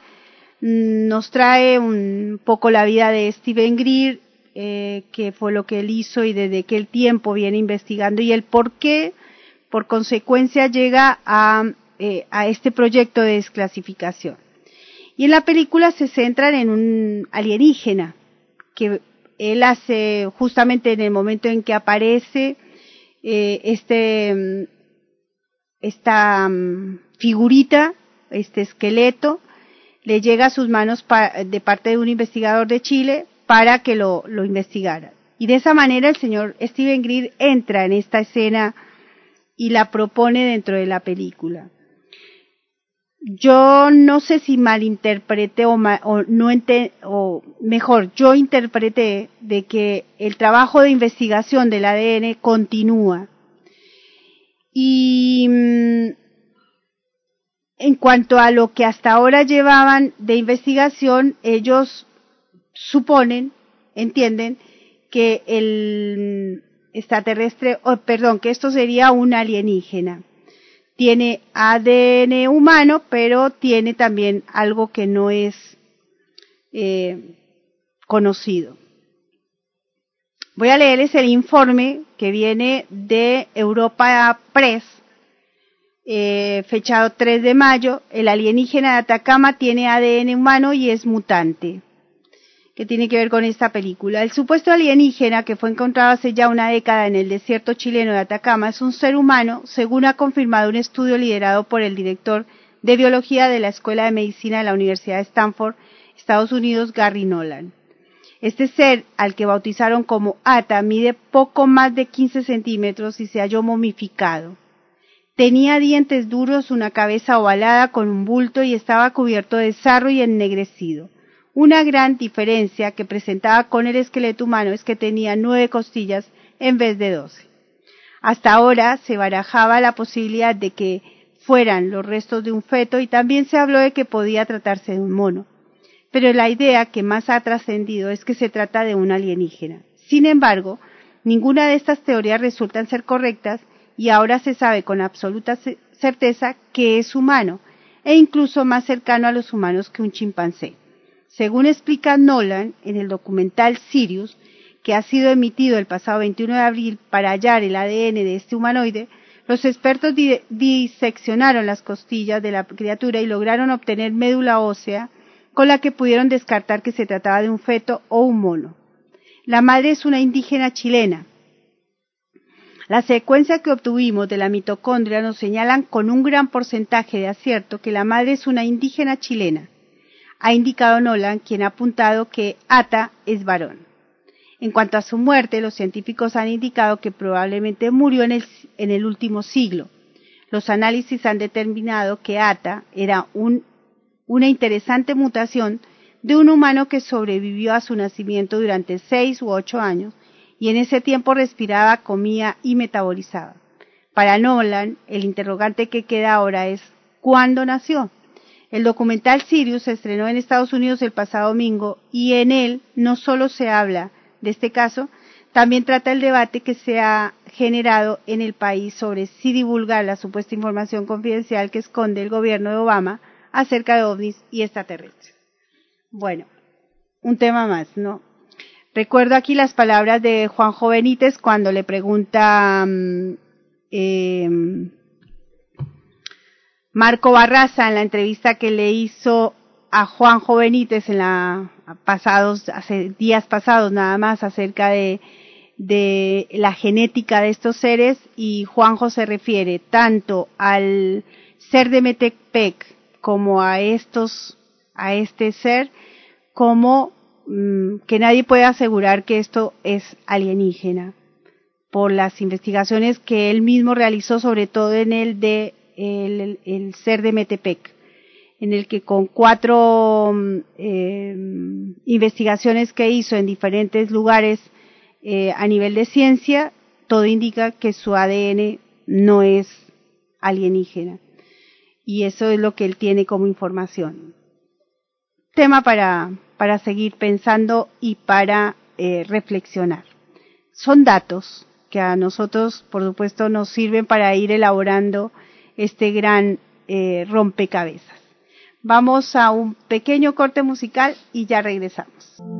mm, nos trae un poco la vida de Steven Greer, eh, que fue lo que él hizo y desde qué tiempo viene investigando y el por qué, por consecuencia, llega a, eh, a este proyecto de desclasificación. Y en la película se centran en un alienígena que él hace justamente en el momento en que aparece eh, este esta um, figurita, este esqueleto, le llega a sus manos de parte de un investigador de Chile para que lo, lo investigara. Y de esa manera el señor Steven Greer entra en esta escena y la propone dentro de la película. Yo no sé si malinterpreté o, o no o mejor, yo interpreté de que el trabajo de investigación del ADN continúa y mm, en cuanto a lo que hasta ahora llevaban de investigación, ellos suponen, entienden, que el extraterrestre, oh, perdón, que esto sería un alienígena. Tiene ADN humano, pero tiene también algo que no es eh, conocido. Voy a leerles el informe que viene de Europa Press, eh, fechado 3 de mayo. El alienígena de Atacama tiene ADN humano y es mutante. ¿Qué tiene que ver con esta película? El supuesto alienígena que fue encontrado hace ya una década en el desierto chileno de Atacama es un ser humano, según ha confirmado un estudio liderado por el director de biología de la Escuela de Medicina de la Universidad de Stanford, Estados Unidos, Gary Nolan. Este ser, al que bautizaron como Ata, mide poco más de 15 centímetros y se halló momificado. Tenía dientes duros, una cabeza ovalada con un bulto y estaba cubierto de sarro y ennegrecido. Una gran diferencia que presentaba con el esqueleto humano es que tenía nueve costillas en vez de doce. Hasta ahora se barajaba la posibilidad de que fueran los restos de un feto y también se habló de que podía tratarse de un mono pero la idea que más ha trascendido es que se trata de un alienígena. Sin embargo, ninguna de estas teorías resultan ser correctas y ahora se sabe con absoluta certeza que es humano e incluso más cercano a los humanos que un chimpancé. Según explica Nolan en el documental Sirius, que ha sido emitido el pasado 21 de abril para hallar el ADN de este humanoide, los expertos diseccionaron las costillas de la criatura y lograron obtener médula ósea con la que pudieron descartar que se trataba de un feto o un mono. La madre es una indígena chilena. La secuencia que obtuvimos de la mitocondria nos señalan con un gran porcentaje de acierto que la madre es una indígena chilena. Ha indicado Nolan, quien ha apuntado que Ata es varón. En cuanto a su muerte, los científicos han indicado que probablemente murió en el, último siglo. Los análisis han determinado que Ata era un una interesante mutación de un humano que sobrevivió a su nacimiento durante seis u ocho años y en ese tiempo respiraba, comía y metabolizaba. Para Nolan, el interrogante que queda ahora es ¿cuándo nació? El documental Sirius se estrenó en Estados Unidos el pasado domingo y en él no solo se habla de este caso, también trata el debate que se ha generado en el país sobre si divulgar la supuesta información confidencial que esconde el gobierno de Obama acerca de ovnis y extraterrestres. Bueno, un tema más, ¿no? Recuerdo aquí las palabras de Juanjo Benítez cuando le pregunta mm, em, Marco Barraza en la entrevista que le hizo a Juanjo Benítez en la pasados hace días pasados nada más acerca de de la genética de estos seres y Juanjo se refiere tanto al ser de Metepec como a estos, a este ser, como mm, que nadie puede asegurar que esto es alienígena por las investigaciones que él mismo realizó, sobre todo en el de el, ser de Metepec, en el que con cuatro mm, eh, investigaciones que hizo en diferentes lugares eh, a nivel de ciencia, todo indica que su ADN no es alienígena y eso es lo que él tiene como información. Tema para, para seguir pensando y para eh, reflexionar. Son datos, que a nosotros, por supuesto, nos sirven para ir elaborando este gran eh, rompecabezas. Vamos a un pequeño corte musical y ya regresamos.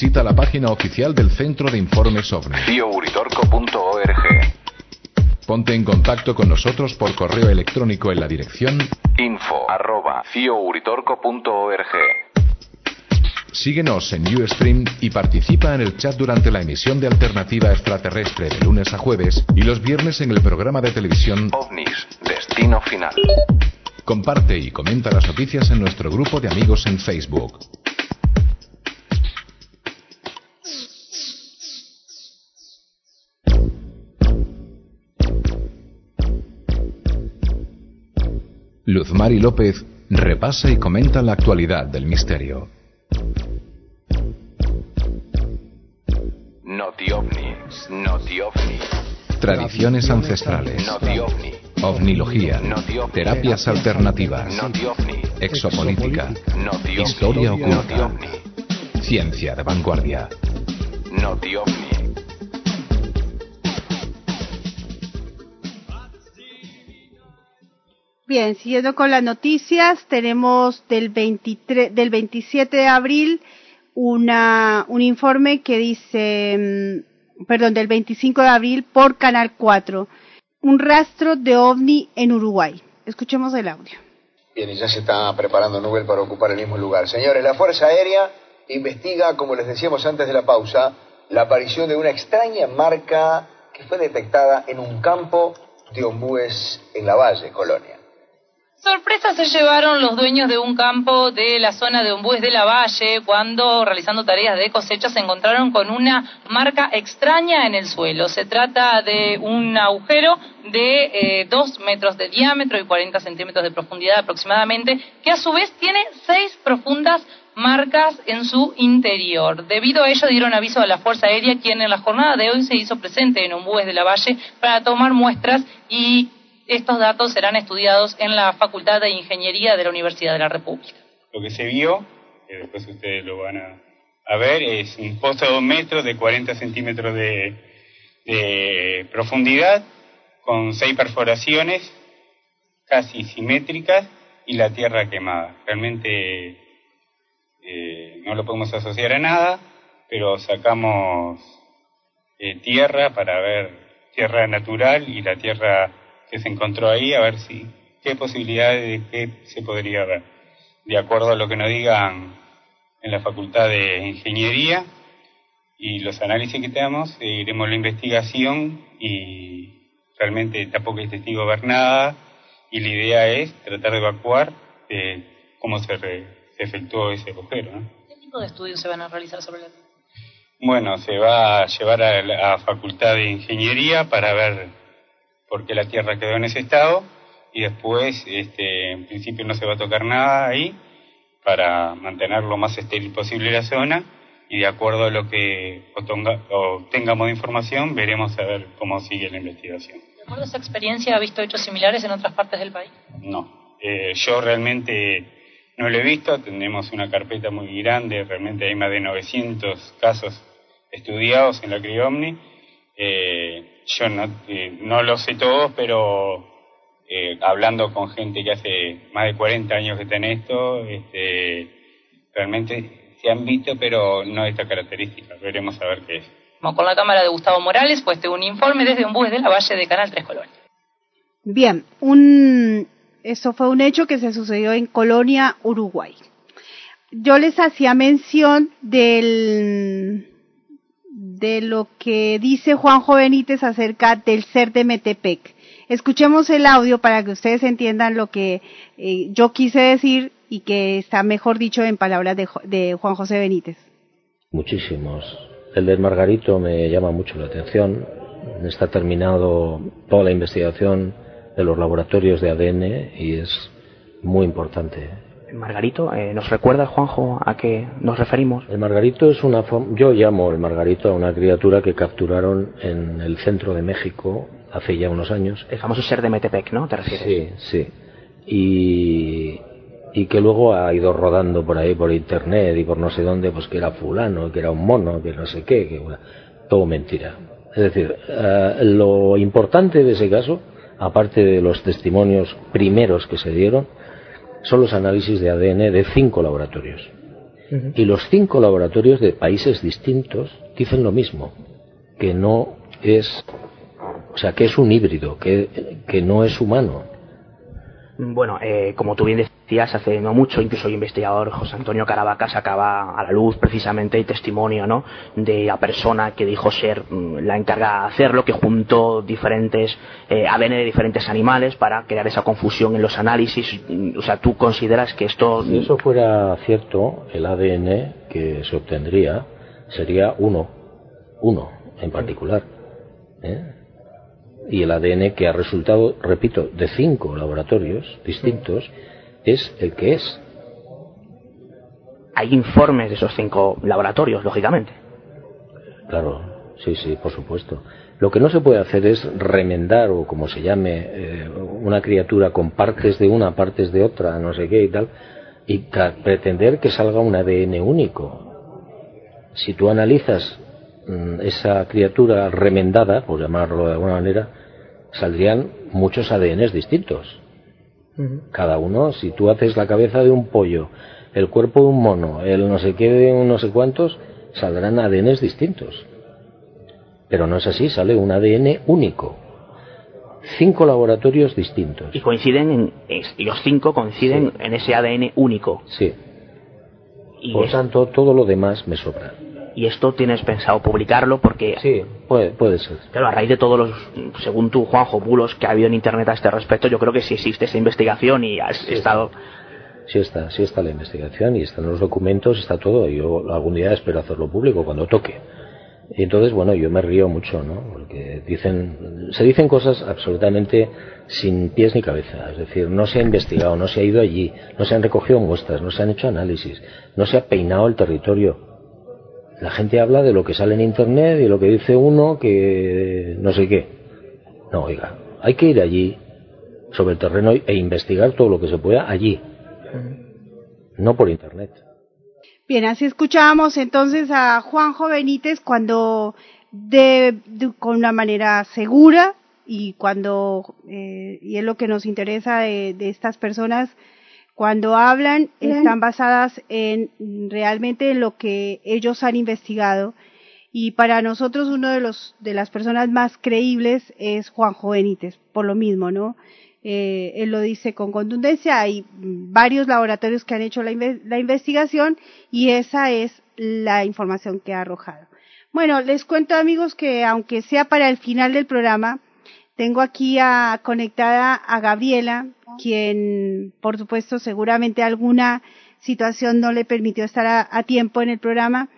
Visita la página oficial del Centro de Informes OVNI. CIOuritorco.org Ponte en contacto con nosotros por correo electrónico en la dirección info Síguenos en Ustream y participa en el chat durante la emisión de Alternativa Extraterrestre de lunes a jueves y los viernes en el programa de televisión OVNIS, Destino Final. Comparte y comenta las noticias en nuestro grupo de amigos en Facebook. Luzmari López repasa y comenta la actualidad del misterio. Noti OVNI, Noti OVNI. Tradiciones ancestrales. Noti OVNI. Ovnilogía. Terapias alternativas. Noti OVNI. Exopolítica. Noti OVNI. Historia Noti oculta. OVNI. Ciencia de vanguardia. Noti Bien, siguiendo con las noticias, tenemos del 23, del 27 de abril una, un informe que dice, mm, perdón, del 25 de abril por Canal 4, un rastro de ovni en Uruguay. Escuchemos el audio. Bien, y ya se está preparando Nubel para ocupar el mismo lugar. Señores, la Fuerza Aérea investiga, como les decíamos antes de la pausa, la aparición de una extraña marca que fue detectada en un campo de ombúes en la Valle, Colonia. Sorpresa se llevaron los dueños de un campo de la zona de Ombúes de la Valle cuando realizando tareas de cosecha se encontraron con una marca extraña en el suelo. Se trata de un agujero de eh, 2 metros de diámetro y 40 centímetros de profundidad aproximadamente, que a su vez tiene seis profundas marcas en su interior. Debido a ello dieron aviso a la Fuerza Aérea, quien en la jornada de hoy se hizo presente en Ombúes de la Valle para tomar muestras y estos datos serán estudiados en la Facultad de Ingeniería de la Universidad de la República. lo que se vio, que después ustedes lo van a, ver, es un pozo de dos metros de 40 centímetros de, de profundidad, con seis perforaciones casi simétricas y la tierra quemada. Realmente eh, no lo podemos asociar a nada, pero sacamos eh, tierra para ver tierra natural y la tierra que se encontró ahí, a ver si qué posibilidades de qué se podría ver. De acuerdo a lo que nos digan en la Facultad de Ingeniería y los análisis que tenemos, iremos a la investigación y realmente tampoco hay testigo ver nada y la idea es tratar de evacuar eh, cómo se, re, se, efectuó ese agujero. ¿no? ¿Qué tipo de estudios se van a realizar sobre la Bueno, se va a llevar a la Facultad de Ingeniería para ver por qué la Tierra quedó en ese estado y después, este, en principio no se va a tocar nada ahí para mantener lo más estéril posible la zona y de acuerdo a lo que obtengamos de información veremos a ver cómo sigue la investigación. ¿De acuerdo a esa experiencia ha visto hechos similares en otras partes del país? No, eh, yo realmente no lo he visto, tenemos una carpeta muy grande, realmente hay más de 900 casos estudiados en la CRIOMNI. Eh, yo no, eh, no lo sé todos, pero eh, hablando con gente que hace más de 40 años que está en esto, este, realmente se han visto, pero no esta característica. Veremos a ver qué es. Como con la cámara de Gustavo Morales, pues un informe desde un bus de la Valle de Canal Tres Colonia. Bien, un, eso fue un hecho que se sucedió en Colonia, Uruguay. Yo les hacía mención del, de lo que dice Juanjo Benítez acerca del ser de Metepec. Escuchemos el audio para que ustedes entiendan lo que eh, yo quise decir y que está mejor dicho en palabras de, de Juan José Benítez. Muchísimos. El del Margarito me llama mucho la atención. Está terminado toda la investigación de los laboratorios de ADN y es muy importante. El Margarito, eh, ¿nos recuerda, Juanjo, a qué nos referimos? El Margarito es una yo llamo el Margarito a una criatura que capturaron en el centro de México hace ya unos años. El famoso ser de Metepec, ¿no? ¿Te refieres? Sí, sí. Y, y que luego ha ido rodando por ahí, por internet y por no sé dónde, pues que era fulano, que era un mono, que no sé qué, que todo mentira. Es decir, uh, lo importante de ese caso, aparte de los testimonios primeros que se dieron, son los análisis de ADN de cinco laboratorios. Uh -huh. Y los cinco laboratorios de países distintos dicen lo mismo, que no es, o sea, que es un híbrido, que, que no es humano. Bueno, eh, como tú bien decías, hace no mucho, incluso el investigador José Antonio Caravaca sacaba a la luz precisamente el testimonio ¿no? de la persona que dijo ser la encargada de hacerlo, que juntó diferentes eh, ADN de diferentes animales para crear esa confusión en los análisis. O sea, ¿tú consideras que esto...? Si eso fuera cierto, el ADN que se obtendría sería uno, uno en particular. ¿eh? Y el ADN que ha resultado, repito, de cinco laboratorios distintos, es el que es. Hay informes de esos cinco laboratorios, lógicamente. Claro, sí, sí, por supuesto. Lo que no se puede hacer es remendar o como se llame eh, una criatura con partes de una, partes de otra, no sé qué y tal, y pretender que salga un ADN único. Si tú analizas mmm, esa criatura remendada, por llamarlo de alguna manera, saldrían muchos ADNs distintos. Uh -huh. Cada uno, si tú haces la cabeza de un pollo, el cuerpo de un mono, el no sé qué de un no sé cuántos, saldrán ADNs distintos. Pero no es así, sale un ADN único. Cinco laboratorios distintos. Y coinciden en, y los cinco coinciden sí. en ese ADN único. Sí. Y Por es... tanto, todo lo demás me sobra y esto tienes pensado publicarlo porque sí puede, puede ser. Claro a raíz de todos los según tú Juanjo bulos que ha habido en internet a este respecto yo creo que sí existe esa investigación y has sí, estado sí está sí está la investigación y están los documentos está todo. Y yo algún día espero hacerlo público cuando toque. Y entonces bueno yo me río mucho no porque dicen se dicen cosas absolutamente sin pies ni cabeza. Es decir no se ha investigado no se ha ido allí no se han recogido muestras no se han hecho análisis no se ha peinado el territorio la gente habla de lo que sale en internet y lo que dice uno que no sé qué. No, oiga, hay que ir allí sobre el terreno e investigar todo lo que se pueda allí. no por Internet. Bien, así escuchábamos entonces a Juanjo Benítez cuando de, con una manera segura y cuando, eh, y es lo que nos interesa de, de estas personas, cuando hablan están basadas en realmente en lo que ellos han investigado. Y para nosotros uno de los de las personas más creíbles es Juanjo Benítez por lo mismo no eh, él lo dice con contundencia. Hay varios laboratorios que han hecho la, la investigación y esa es la información que ha arrojado. Bueno les cuento amigos que aunque sea para el final del programa tengo aquí a, conectada a Gabriela, quien, por supuesto, seguramente alguna situación no le permitió estar a, a tiempo en el programa.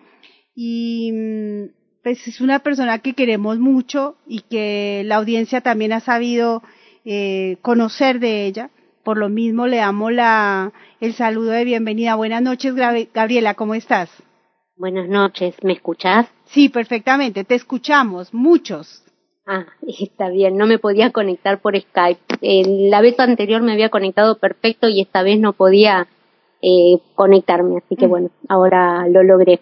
Y mm, pues es una persona que queremos mucho y que la audiencia también ha sabido eh, conocer de ella. Por lo mismo le damos la, el saludo de bienvenida. Buenas noches, Gabriela, ¿cómo estás? Buenas noches, ¿me escuchás? Sí, perfectamente, te escuchamos, muchos. Ah, está bien, no me podía conectar por Skype. Eh, la vez anterior me había conectado perfecto y esta vez no podía eh, conectarme, así que bueno, ahora lo logré.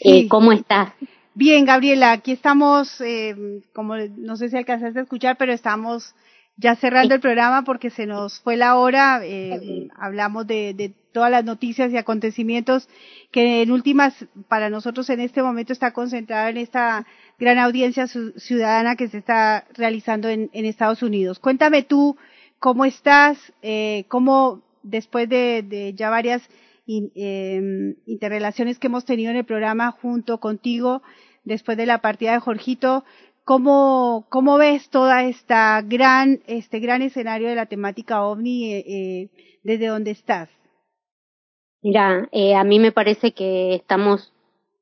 Eh, ¿Cómo estás? Bien, Gabriela, aquí estamos, eh, como no sé si alcanzaste a escuchar, pero estamos ya cerrando el programa porque se nos fue la hora. Eh, hablamos de, de, todas las noticias y acontecimientos que en últimas para nosotros en este momento está concentrada en esta gran audiencia ciudadana que se está realizando en, en Estados Unidos. Cuéntame tú cómo estás, eh, cómo después de, ya varias eh, interrelaciones que hemos tenido en el programa junto contigo, después de la partida de Jorgito, ¿cómo, cómo ves toda esta gran, este gran escenario de la temática ovni eh, eh desde donde estás? Mira, eh, a mí me parece que estamos,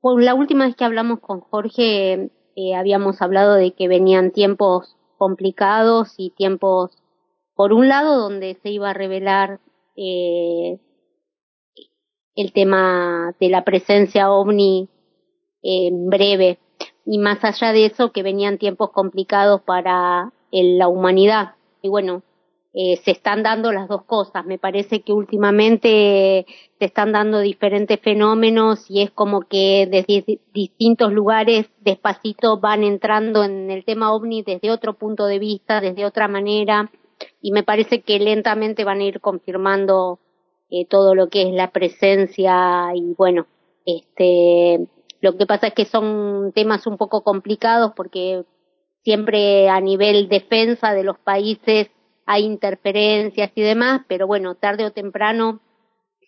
por la última vez que hablamos con Jorge, eh, habíamos hablado de que venían tiempos complicados y tiempos, por un lado, donde se iba a revelar eh, el tema de la presencia ovni en breve y más allá de eso que venían tiempos complicados para la humanidad. Y bueno eh, se están dando las dos cosas. Me parece que últimamente se están dando diferentes fenómenos y es como que desde distintos lugares despacito van entrando en el tema ovni desde otro punto de vista, desde otra manera y me parece que lentamente van a ir confirmando eh, todo lo que es la presencia y bueno, este, lo que pasa es que son temas un poco complicados porque siempre a nivel defensa de los países hay interferencias y demás, pero bueno, tarde o temprano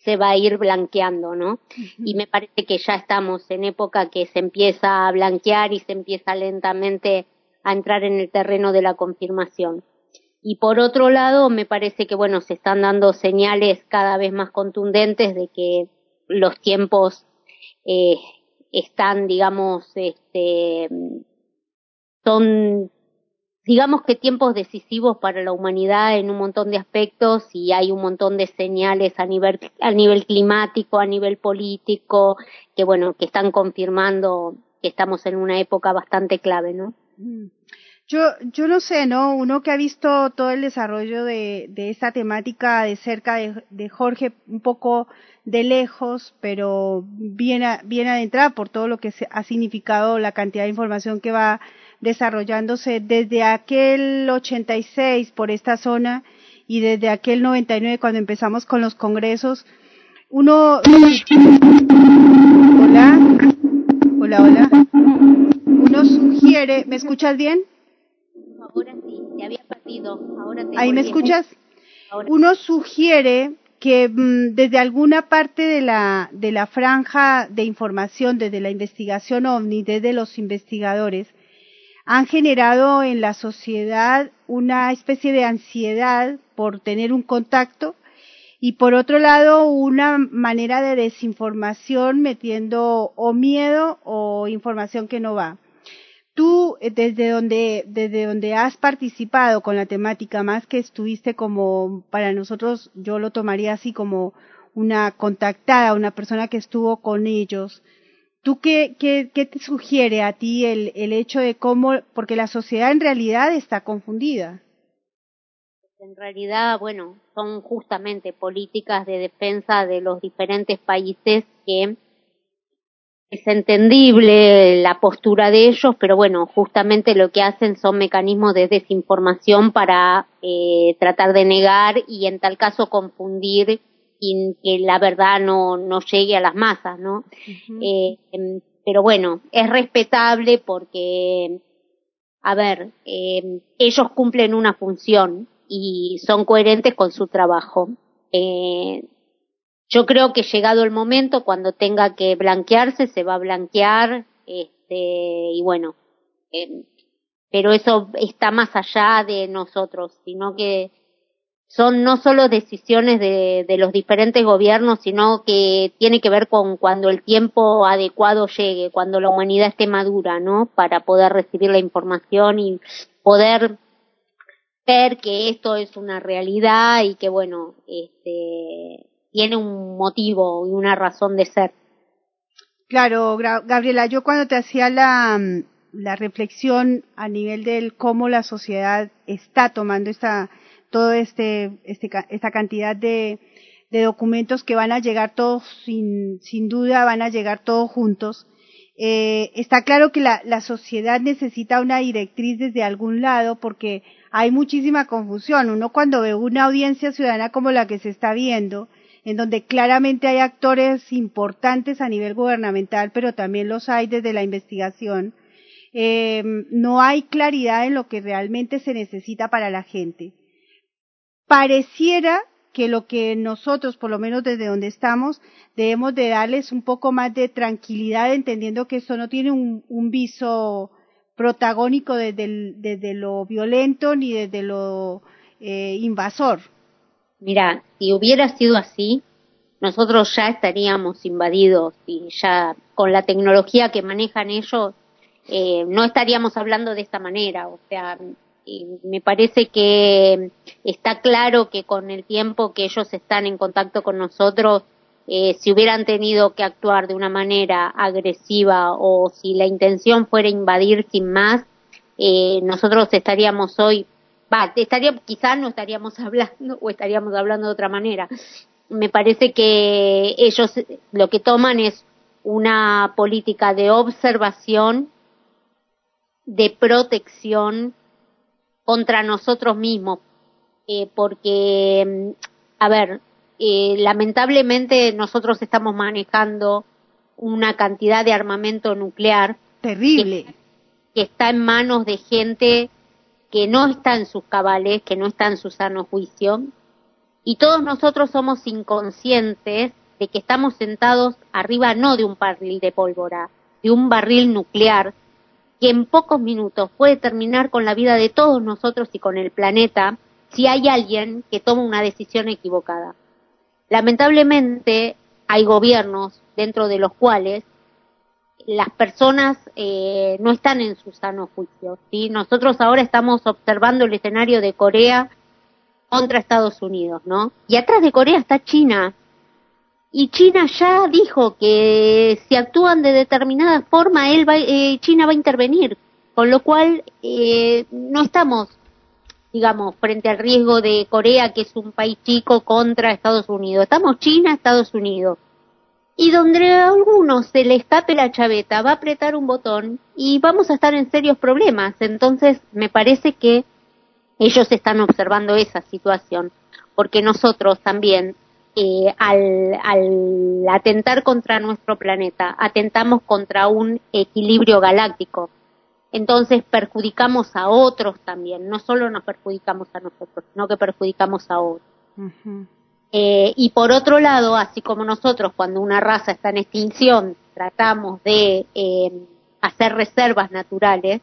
se va a ir blanqueando, ¿no? Y me parece que ya estamos en época que se empieza a blanquear y se empieza lentamente a entrar en el terreno de la confirmación. Y por otro lado, me parece que, bueno, se están dando señales cada vez más contundentes de que los tiempos eh, están, digamos, este, son digamos que tiempos decisivos para la humanidad en un montón de aspectos y hay un montón de señales a nivel a nivel climático, a nivel político, que bueno, que están confirmando que estamos en una época bastante clave, ¿no? Mm. Yo, yo no sé, ¿no? Uno que ha visto todo el desarrollo de, de esta temática de cerca de, de Jorge, un poco de lejos, pero bien, bien adentrada por todo lo que ha significado la cantidad de información que va desarrollándose desde aquel 86 por esta zona y desde aquel 99 cuando empezamos con los congresos. Uno, hola, hola, hola. Uno sugiere, ¿me escuchas bien? Ahora sí, te había perdido. Ahora te ¿Ahí me escuchas? Uno sugiere que mm, desde alguna parte de la, de la franja de información, desde la investigación OVNI, desde los investigadores, han generado en la sociedad una especie de ansiedad por tener un contacto y por otro lado una manera de desinformación metiendo o miedo o información que no va. Tú eh, desde donde desde donde has participado con la temática más que estuviste como para nosotros yo lo tomaría así como una contactada, una persona que estuvo con ellos ¿Tú qué, qué, te sugiere a ti el, el hecho de cómo, porque la sociedad en realidad está confundida? En realidad, bueno, son justamente políticas de defensa de los diferentes países que es entendible la postura de ellos, pero bueno, justamente lo que hacen son mecanismos de desinformación para eh, tratar de negar y en tal caso confundir y que la verdad no, no llegue a las masas, ¿no? eh, pero bueno, es respetable porque, a ver, eh, ellos cumplen una función y son coherentes con su trabajo. Eh, yo creo que llegado el momento, cuando tenga que blanquearse, se va a blanquear, este, y bueno, eh, pero eso está más allá de nosotros, sino que son no solo decisiones de, los diferentes gobiernos, sino que tiene que ver con cuando el tiempo adecuado llegue, cuando la humanidad esté madura, ¿no? Para poder recibir la información y poder ver que esto es una realidad y que, bueno, este, tiene un motivo y una razón de ser. Claro, Gabriela, yo cuando te hacía la, la reflexión a nivel del cómo la sociedad está tomando esta todo este, este esta cantidad de, de, documentos que van a llegar todos sin, sin duda van a llegar todos juntos. Eh, está claro que la, la sociedad necesita una directriz desde algún lado porque hay muchísima confusión. Uno cuando ve una audiencia ciudadana como la que se está viendo, en donde claramente hay actores importantes a nivel gubernamental, pero también los hay desde la investigación, eh, no hay claridad en lo que realmente se necesita para la gente pareciera que lo que nosotros, por lo menos desde donde estamos, debemos de darles un poco más de tranquilidad, entendiendo que esto no tiene un, viso protagónico desde, desde, lo violento ni desde lo eh, invasor. Mira, si hubiera sido así, nosotros ya estaríamos invadidos y ya con la tecnología que manejan ellos, eh, no estaríamos hablando de esta manera. O sea, y me parece que está claro que con el tiempo que ellos están en contacto con nosotros, eh, si hubieran tenido que actuar de una manera agresiva o si la intención fuera invadir sin más, eh, nosotros estaríamos hoy, va, estaría, quizás no estaríamos hablando o estaríamos hablando de otra manera. Me parece que ellos lo que toman es una política de observación, de protección contra nosotros mismos, eh, porque, mm, a ver, eh, lamentablemente nosotros estamos manejando una cantidad de armamento nuclear terrible. que, que, está en manos de gente que no está en sus cabales, que no está en su sano juicio, y todos nosotros somos inconscientes de que estamos sentados arriba no de un barril de pólvora, de un barril nuclear que en pocos minutos puede terminar con la vida de todos nosotros y con el planeta si hay alguien que toma una decisión equivocada. Lamentablemente hay gobiernos dentro de los cuales las personas eh, no están en su sano juicio. ¿sí? Nosotros ahora estamos observando el escenario de Corea contra Estados Unidos, ¿no? Y atrás de Corea está China, y China ya dijo que si actúan de determinada forma, él va, eh, China va a intervenir, con lo cual eh, no estamos, digamos, frente al riesgo de Corea, que es un país chico, contra Estados Unidos. Estamos China, Estados Unidos. Y donde a algunos se le escape la chaveta, va a apretar un botón y vamos a estar en serios problemas. Entonces, me parece que ellos están observando esa situación, porque nosotros también eh, al, al atentar contra nuestro planeta, atentamos contra un equilibrio galáctico. Entonces perjudicamos a otros también, no solo nos perjudicamos a nosotros, sino que perjudicamos a otros. eh, y por otro lado, así como nosotros cuando una raza está en extinción tratamos de eh, hacer reservas naturales,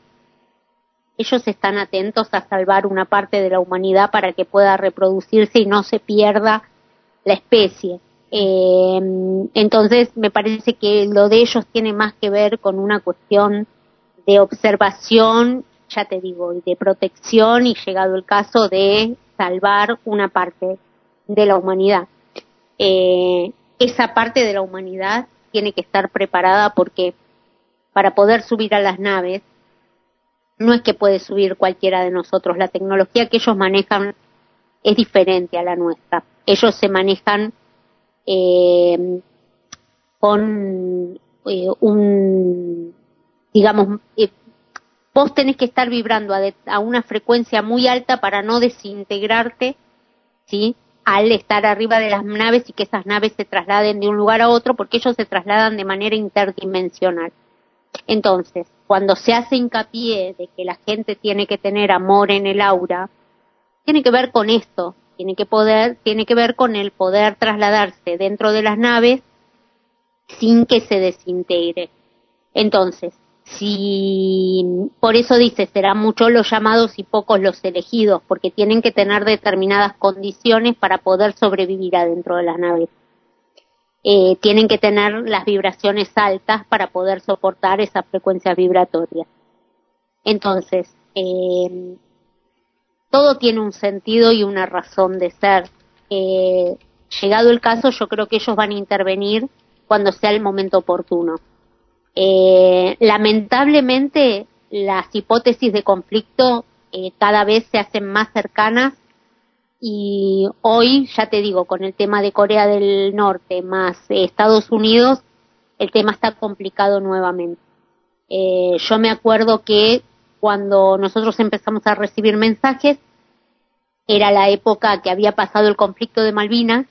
ellos están atentos a salvar una parte de la humanidad para que pueda reproducirse y no se pierda la especie. Eh, entonces, me parece que lo de ellos tiene más que ver con una cuestión de observación, ya te digo, y de protección y llegado el caso de salvar una parte de la humanidad. Eh, esa parte de la humanidad tiene que estar preparada porque para poder subir a las naves no es que puede subir cualquiera de nosotros. La tecnología que ellos manejan es diferente a la nuestra. Ellos se manejan eh, con eh, un, digamos, eh, vos tenés que estar vibrando a, de- a una frecuencia muy alta para no desintegrarte, ¿sí? Al estar arriba de las naves y que esas naves se trasladen de un lugar a otro, porque ellos se trasladan de manera interdimensional. Entonces, cuando se hace hincapié de que la gente tiene que tener amor en el aura, tiene que ver con esto, tiene que poder, tiene que ver con el poder trasladarse dentro de las naves sin que se desintegre. Entonces, si por eso dice serán muchos los llamados y pocos los elegidos, porque tienen que tener determinadas condiciones para poder sobrevivir adentro de las naves. Eh, tienen que tener las vibraciones altas para poder soportar esa frecuencia vibratoria. Entonces, eh, todo tiene un sentido y una razón de ser. Eh, llegado el caso, yo creo que ellos van a intervenir cuando sea el momento oportuno. Eh, lamentablemente, las hipótesis de conflicto eh, cada vez se hacen más cercanas y hoy, ya te digo, con el tema de Corea del Norte más Estados Unidos, el tema está complicado nuevamente. Eh, yo me acuerdo que cuando nosotros empezamos a recibir mensajes, era la época que había pasado el conflicto de Malvinas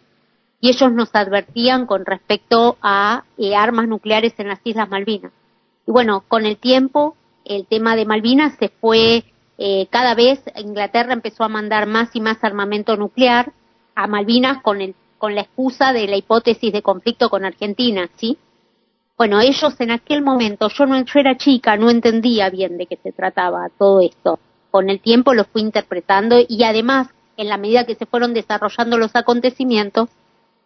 y ellos nos advertían con respecto a eh, armas nucleares en las Islas Malvinas. Y bueno, con el tiempo, el tema de Malvinas se fue, eh, cada vez Inglaterra empezó a mandar más y más armamento nuclear a Malvinas con, el, con la excusa de la hipótesis de conflicto con Argentina, ¿sí? Bueno, ellos en aquel momento, yo no yo era chica, no entendía bien de qué se trataba todo esto. Con el tiempo lo fui interpretando y además, en la medida que se fueron desarrollando los acontecimientos,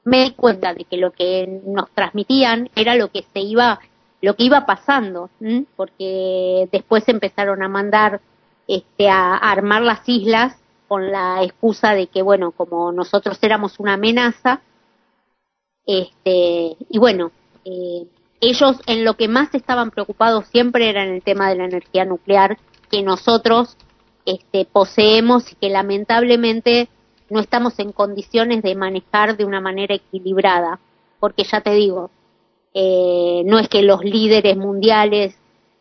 me di cuenta de que lo que nos transmitían era lo que se iba, lo que iba pasando, porque después empezaron a mandar este, a, a armar las islas con la excusa de que, bueno, como nosotros éramos una amenaza, este, y bueno, eh, ellos en lo que más estaban preocupados siempre era en el tema de la energía nuclear que nosotros este, poseemos y que lamentablemente no estamos en condiciones de manejar de una manera equilibrada, porque ya te digo, eh, no es que los líderes mundiales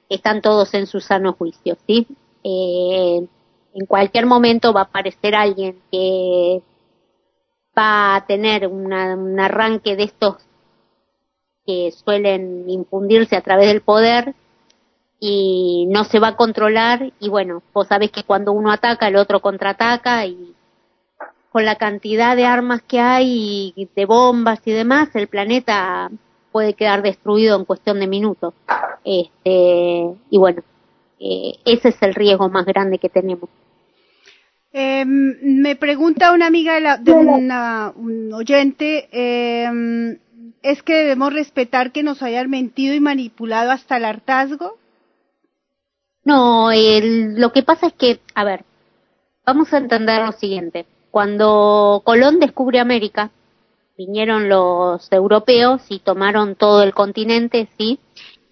están todos en su sano juicio, ¿sí? Eh, en cualquier momento va a aparecer alguien que va a tener una- un arranque de estos que suelen infundirse a través del poder y no se va a controlar y bueno, vos sabés que cuando uno ataca el otro contraataca y con la cantidad de armas que hay y de bombas y demás, el planeta puede quedar destruido en cuestión de minutos. Este, y bueno, eh, ese es el riesgo más grande que tenemos. Eh, me pregunta una amiga de, la- de una, un oyente, eh, ¿es que debemos respetar que nos hayan mentido y manipulado hasta el hartazgo? No, el- lo que pasa es que, a ver, vamos a entender lo siguiente. Cuando Colón descubre América, vinieron los europeos y tomaron todo el continente, sí.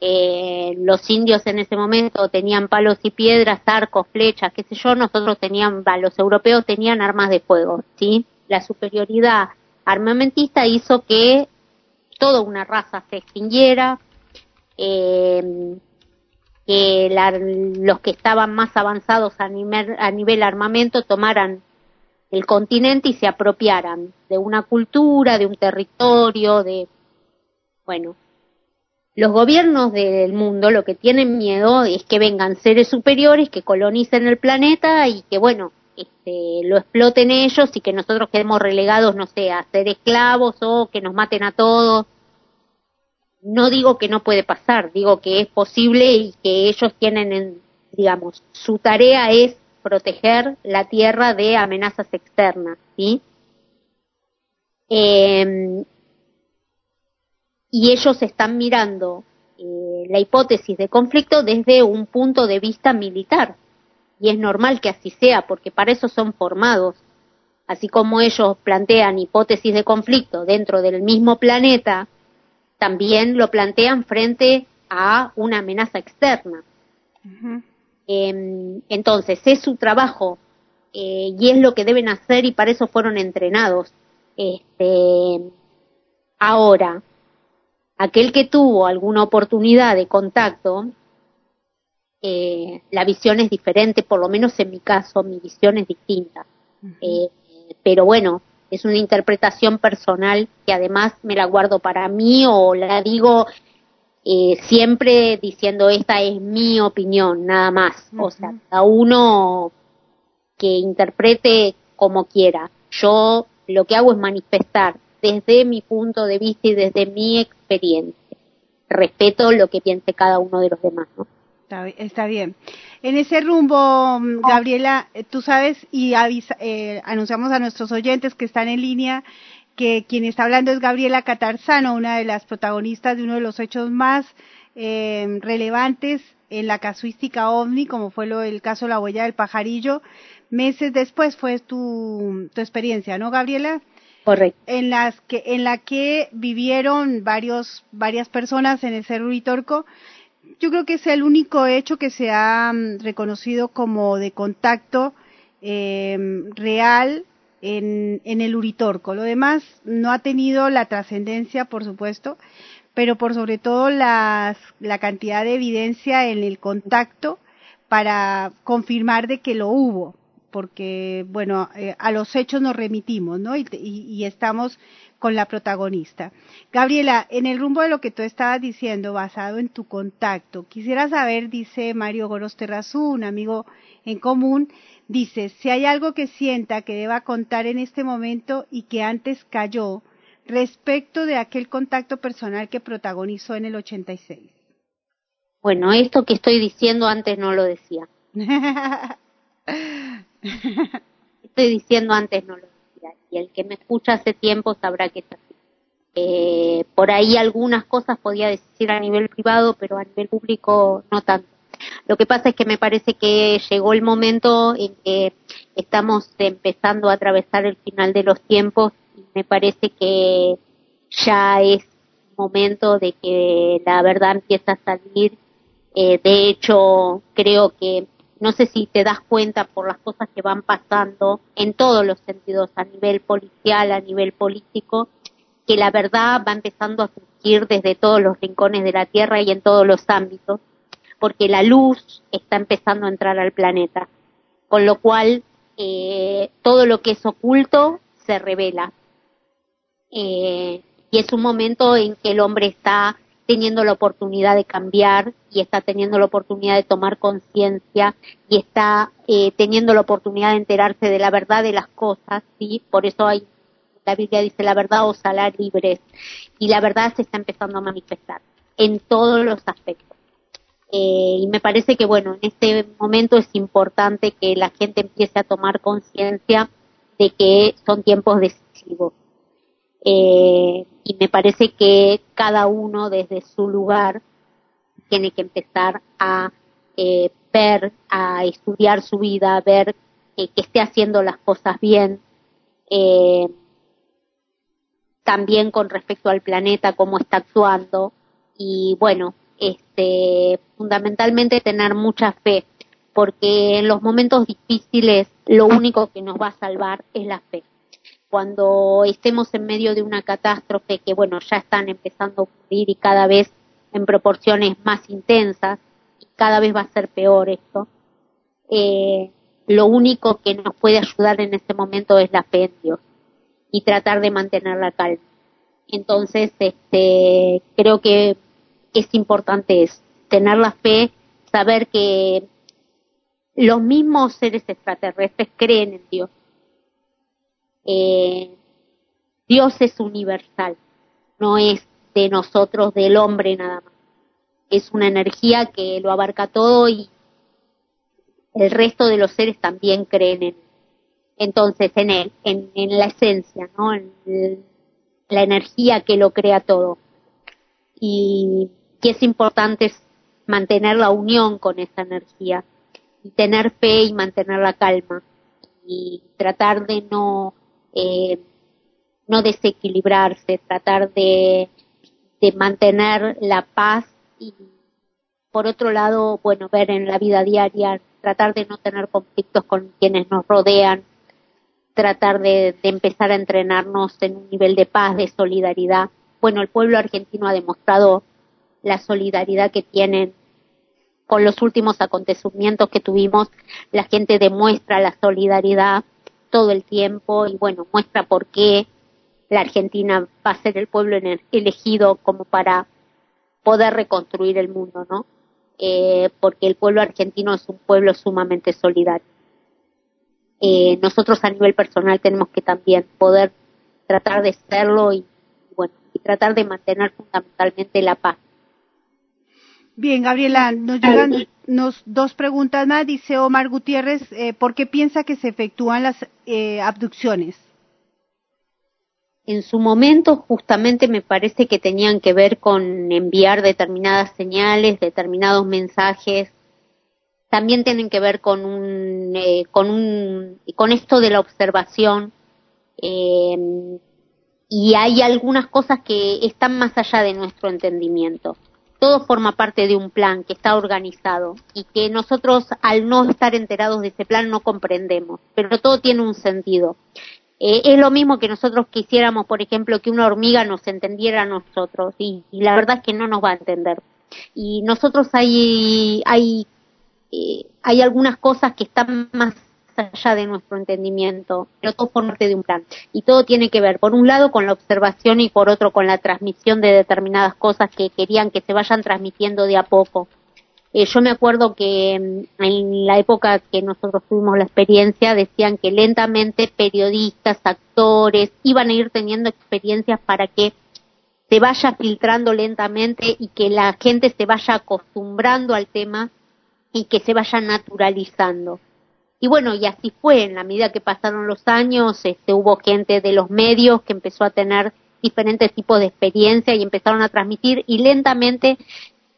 Eh, los indios en ese momento tenían palos y piedras, arcos, flechas, qué sé yo. Nosotros tenían, los europeos tenían armas de fuego, sí. La superioridad armamentista hizo que toda una raza se extinguiera. Eh, que la- los que estaban más avanzados a nivel, armamento tomaran el continente y se apropiaran de una cultura, de un territorio, de bueno, los gobiernos del mundo lo que tienen miedo es que vengan seres superiores que colonicen el planeta y que bueno, este, lo exploten ellos y que nosotros quedemos relegados, no sé, a ser esclavos o que nos maten a todos no digo que no puede pasar, digo que es posible y que ellos tienen, en, digamos, su tarea es proteger la tierra de amenazas externas, ¿sí? Eh, y ellos están mirando eh, la hipótesis de conflicto desde un punto de vista militar. Y es normal que así sea, porque para eso son formados. Así como ellos plantean hipótesis de conflicto dentro del mismo planeta, también lo plantean frente a una amenaza externa. Eh, entonces, es su trabajo eh, y es lo que deben hacer y para eso fueron entrenados. Este, ahora, aquel que tuvo alguna oportunidad de contacto, eh, la visión es diferente, por lo menos en mi caso, mi visión es distinta. Eh, pero bueno, es una interpretación personal que además me la guardo para mí o la digo eh, siempre diciendo esta es mi opinión, nada más. O sea, cada uno que interprete como quiera. Yo lo que hago es manifestar desde mi punto de vista y desde mi experiencia. Respeto lo que piense cada uno de los demás, ¿no? Está, bien. En ese rumbo, mm, Gabriela, eh, tú sabes y avisa, eh, anunciamos a nuestros oyentes que están en línea que quien está hablando es Gabriela Catarzano, una de las protagonistas de uno de los hechos más eh, relevantes en la casuística ovni, como fue lo, el caso La huella del pajarillo. Meses después fue tu, tu experiencia, ¿no, Gabriela? Correcto. En las que, en la que vivieron varios, varias personas en el Cerro Uritorco yo creo que es el único hecho que se ha mm, reconocido como de contacto eh, real en, en, el Uritorco. Lo demás no ha tenido la trascendencia, por supuesto, pero por sobre todo las, la cantidad de evidencia en el contacto para confirmar de que lo hubo, porque, bueno, eh, a los hechos nos remitimos, ¿no? Y, y, y estamos con la protagonista. Gabriela, en el rumbo de lo que tú estabas diciendo, basado en tu contacto, quisiera saber, dice Mario Goros Terrazú, un amigo en común, dice, si hay algo que sienta que deba contar en este momento y que antes cayó respecto de aquel contacto personal que protagonizó en el 86. Bueno, esto que estoy diciendo antes no lo decía. estoy diciendo antes no lo y el que me escucha hace tiempo sabrá que es así. Eh, por ahí algunas cosas podía decir a nivel privado, pero a nivel público no tanto. Lo que pasa es que me parece que llegó el momento en que estamos empezando a atravesar el final de los tiempos y me parece que ya es momento de que la verdad empiece a salir. Eh, de hecho, creo que no sé si te das cuenta por las cosas que van pasando en todos los sentidos, a nivel policial, a nivel político, que la verdad va empezando a surgir desde todos los rincones de la Tierra y en todos los ámbitos, porque la luz está empezando a entrar al planeta, con lo cual eh, todo lo que es oculto se revela. Eh, y es un momento en que el hombre está teniendo la oportunidad de cambiar y está teniendo la oportunidad de tomar conciencia y está eh, teniendo la oportunidad de enterarse de la verdad de las cosas, ¿sí? Por eso hay, la Biblia dice la verdad os hará libres y la verdad se está empezando a manifestar en todos los aspectos. Eh, y me parece que, bueno, en este momento es importante que la gente empiece a tomar conciencia de que son tiempos decisivos eh, y me parece que cada uno desde su lugar tiene que empezar a eh, ver, a estudiar su vida, a ver eh, que esté haciendo las cosas bien, eh, también con respecto al planeta, cómo está actuando. Y bueno, este, fundamentalmente tener mucha fe, porque en los momentos difíciles lo único que nos va a salvar es la fe cuando estemos en medio de una catástrofe que, bueno, ya están empezando a ocurrir y cada vez en proporciones más intensas, y cada vez va a ser peor esto, eh, lo único que nos puede ayudar en este momento es la fe en Dios y tratar de mantener la calma. Entonces, este, creo que es importante es tener la fe, saber que los mismos seres extraterrestres creen en Dios eh, Dios es universal, no es de nosotros, del hombre nada más. Es una energía que lo abarca todo y el resto de los seres también creen en entonces en él, en, la esencia, ¿no? En la energía que lo crea todo. Y que es importante mantener la unión con esa energía y tener fe y mantener la calma y tratar de no eh, no desequilibrarse, tratar de, mantener la paz y por otro lado, bueno, ver en la vida diaria tratar de no tener conflictos con quienes nos rodean, tratar de empezar a entrenarnos en un nivel de paz, de solidaridad. Bueno, el pueblo argentino ha demostrado la solidaridad que tienen con los últimos acontecimientos que tuvimos, la gente demuestra la solidaridad todo el tiempo y bueno, muestra por qué la Argentina va a ser el pueblo elegido como para poder reconstruir el mundo, ¿no? Eh, porque el pueblo argentino es un pueblo sumamente solidario. Eh, nosotros a nivel personal tenemos que también poder tratar de serlo y bueno y tratar de mantener fundamentalmente la paz Bien, Gabriela, nos llegan dos preguntas más. Dice Omar Gutiérrez, eh, ¿por qué piensa que se efectúan las eh, abducciones? En su momento, justamente me parece que tenían que ver con enviar determinadas señales, determinados mensajes. También tienen que ver con un, eh, con un, con esto de la observación. Eh, y hay algunas cosas que están más allá de nuestro entendimiento todo forma parte de un plan que está organizado y que nosotros al no estar enterados de ese plan no comprendemos, pero todo tiene un sentido. Eh, es lo mismo que nosotros quisiéramos, por ejemplo, que una hormiga nos entendiera a nosotros y, la verdad es que no nos va a entender. Y nosotros hay, hay, eh, hay algunas cosas que están más allá de nuestro entendimiento, pero todo por parte de un plan. Y todo tiene que ver, por un lado, con la observación y por otro, con la transmisión de determinadas cosas que querían que se vayan transmitiendo de a poco. Eh, yo me acuerdo que mm, en la época que nosotros tuvimos la experiencia decían que lentamente periodistas, actores iban a ir teniendo experiencias para que se vaya filtrando lentamente y que la gente se vaya acostumbrando al tema y que se vaya naturalizando. Y bueno, y así fue, en la medida que pasaron los años, este, hubo gente de los medios que empezó a tener diferentes tipos de experiencia y empezaron a transmitir y lentamente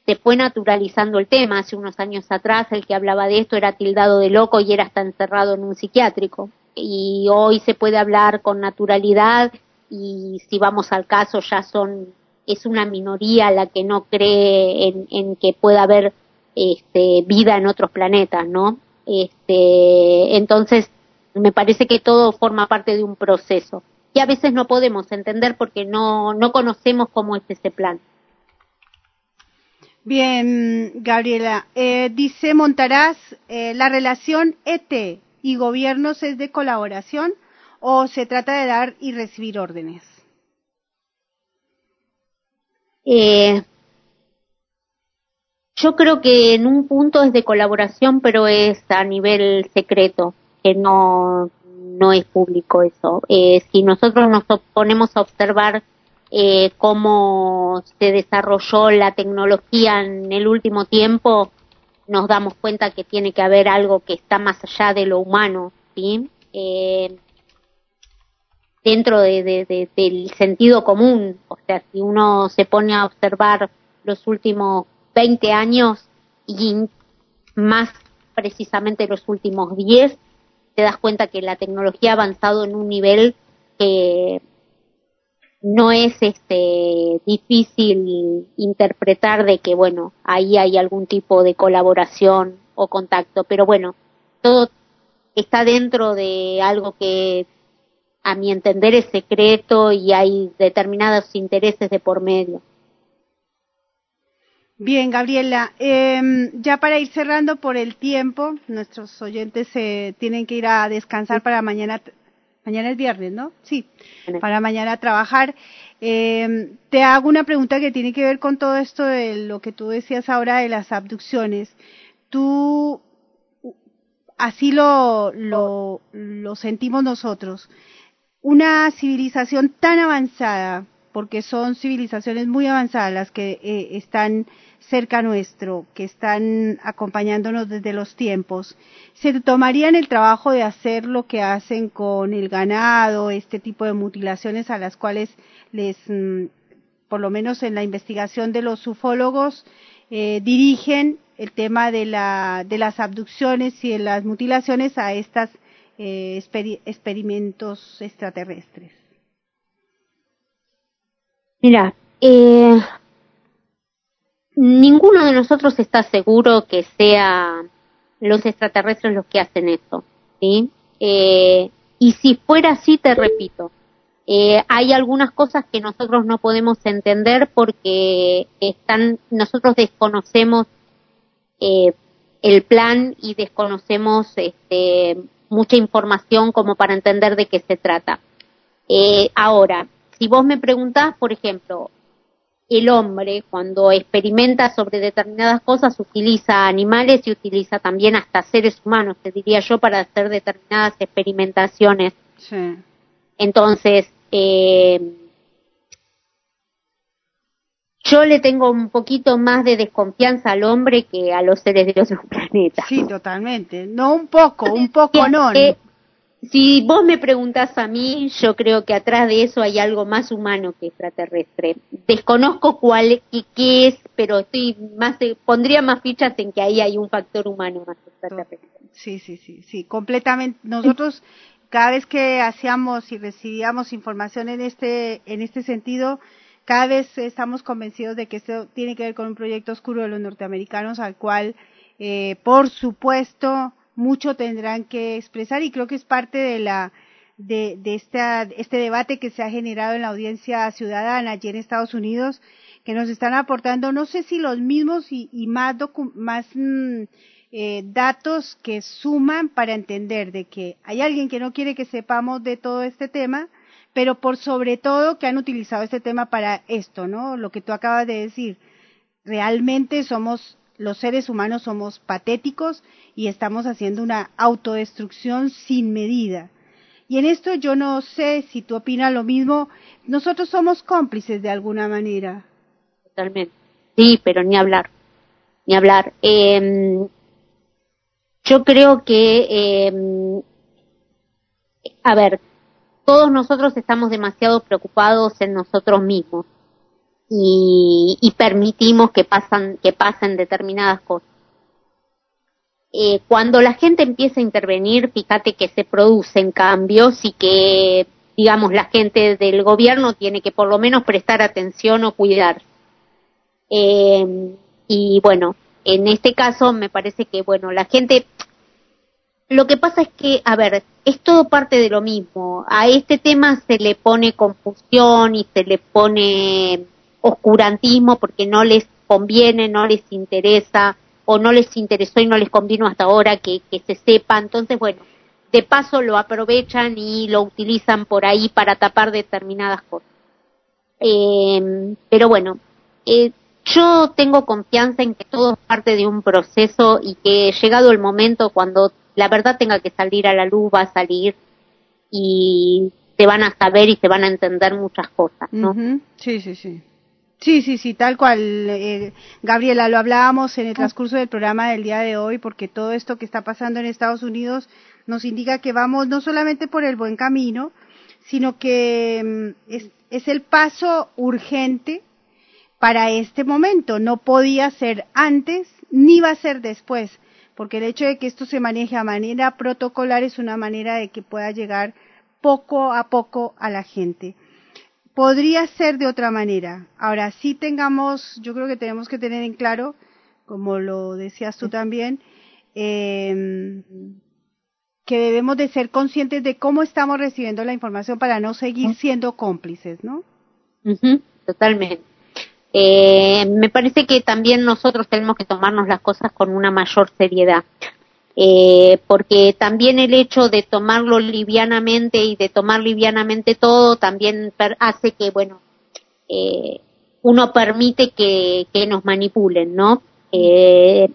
se fue naturalizando el tema. Hace unos años atrás el que hablaba de esto era tildado de loco y era hasta encerrado en un psiquiátrico. Y hoy se puede hablar con naturalidad y si vamos al caso ya son es una minoría la que no cree en, en que pueda haber este, vida en otros planetas, ¿no? Este, entonces, me parece que todo forma parte de un proceso y a veces no podemos entender porque no, no conocemos cómo es ese plan. Bien, Gabriela. Eh, dice Montaraz, eh, ¿la relación ET y gobiernos es de colaboración o se trata de dar y recibir órdenes? Eh, yo creo que en un punto es de colaboración, pero es a nivel secreto, que no, no es público eso. Eh, si nosotros nos ponemos a observar eh, cómo se desarrolló la tecnología en el último tiempo, nos damos cuenta que tiene que haber algo que está más allá de lo humano, ¿sí? Eh, dentro de, de, del sentido común, o sea, si uno se pone a observar los últimos 20 años y más precisamente los últimos 10, te das cuenta que la tecnología ha avanzado en un nivel que no es este difícil interpretar de que bueno ahí hay algún tipo de colaboración o contacto. Pero bueno todo está dentro de algo que a mi entender es secreto y hay determinados intereses de por medio Bien, Gabriela, eh, ya para ir cerrando por el tiempo, nuestros oyentes se tienen que ir a descansar para mañana. Mañana es viernes, ¿no? Sí, para mañana trabajar. Eh, te hago una pregunta que tiene que ver con todo esto de lo que tú decías ahora de las abducciones. Tú, así lo, lo, lo sentimos nosotros. Una civilización tan avanzada, porque son civilizaciones muy avanzadas las que eh, están cerca nuestro, que están acompañándonos desde los tiempos, se tomarían el trabajo de hacer lo que hacen con el ganado, este tipo de mutilaciones a las cuales les, mm, por lo menos en la investigación de los ufólogos, eh, dirigen el tema de, la, de las abducciones y de las mutilaciones a estos eh, experimentos extraterrestres. Mira, eh, ninguno de nosotros está seguro que sea los extraterrestres los que hacen eso, ¿sí? Eh, y si fuera así, te repito, eh, hay algunas cosas que nosotros no podemos entender porque están, nosotros desconocemos eh, el plan y desconocemos este, mucha información como para entender de qué se trata. Eh, ahora, si vos me preguntás, por ejemplo, el hombre cuando experimenta sobre determinadas cosas utiliza animales y utiliza también hasta seres humanos, te diría yo, para hacer determinadas experimentaciones. Sí. Entonces, eh, yo le tengo un poquito más de desconfianza al hombre que a los seres de otros planetas. Sí, totalmente. No un poco, un poco no. Eh, si vos me preguntás a mí, yo creo que atrás de eso hay algo más humano que extraterrestre. Desconozco cuál y qué es, pero estoy más pondría más fichas en que ahí hay un factor humano más extraterrestre. Sí, sí, sí, sí, completamente. Nosotros cada vez que hacíamos y recibíamos información en este en este sentido, cada vez estamos convencidos de que esto tiene que ver con un proyecto oscuro de los norteamericanos al cual, eh, por supuesto, mucho tendrán que expresar y creo que es parte de la de, de esta, este debate que se ha generado en la audiencia ciudadana allí en Estados Unidos, que nos están aportando, no sé si los mismos y, y más, más mm, eh, datos que suman para entender de que hay alguien que no quiere que sepamos de todo este tema, pero por sobre todo que han utilizado este tema para esto, ¿no? Lo que tú acabas de decir. Realmente somos los seres humanos somos patéticos y estamos haciendo una autodestrucción sin medida. Y en esto yo no sé si tú opinas lo mismo, nosotros somos cómplices de alguna manera. Totalmente. Sí, pero ni hablar, ni hablar. Eh, yo creo que, eh, a ver, todos nosotros estamos demasiado preocupados en nosotros mismos y, y permitimos que pasan que pasen determinadas cosas. Eh, cuando la gente empieza a intervenir, fíjate que se producen cambios y que, digamos, la gente del gobierno tiene que por lo menos prestar atención o cuidar. Eh, y bueno, en este caso me parece que, bueno, la gente, lo que pasa es que, a ver, es todo parte de lo mismo. A este tema se le pone confusión y se le pone oscurantismo porque no les conviene, no les interesa o no les interesó y no les convino hasta ahora que, que se sepa. Entonces, bueno, de paso lo aprovechan y lo utilizan por ahí para tapar determinadas cosas. Eh, pero bueno, eh, yo tengo confianza en que todo es parte de un proceso y que llegado el momento cuando la verdad tenga que salir a la luz va a salir y se van a saber y se van a entender muchas cosas, ¿no? Sí, sí, sí. Sí, sí, sí, tal cual. Eh, Gabriela, lo hablábamos en el transcurso del programa del día de hoy, porque todo esto que está pasando en Estados Unidos nos indica que vamos no solamente por el buen camino, sino que mm, es, es el paso urgente para este momento. No podía ser antes ni va a ser después, porque el hecho de que esto se maneje a manera protocolar es una manera de que pueda llegar poco a poco a la gente podría ser de otra manera. Ahora, sí tengamos, yo creo que tenemos que tener en claro, como lo decías tú también, eh, que debemos de ser conscientes de cómo estamos recibiendo la información para no seguir siendo cómplices, ¿no? totalmente. Eh, me parece que también nosotros tenemos que tomarnos las cosas con una mayor seriedad eh, porque también el hecho de tomarlo livianamente y de tomar livianamente todo también hace que, bueno, eh, uno permite que, que nos manipulen, ¿no? Eh,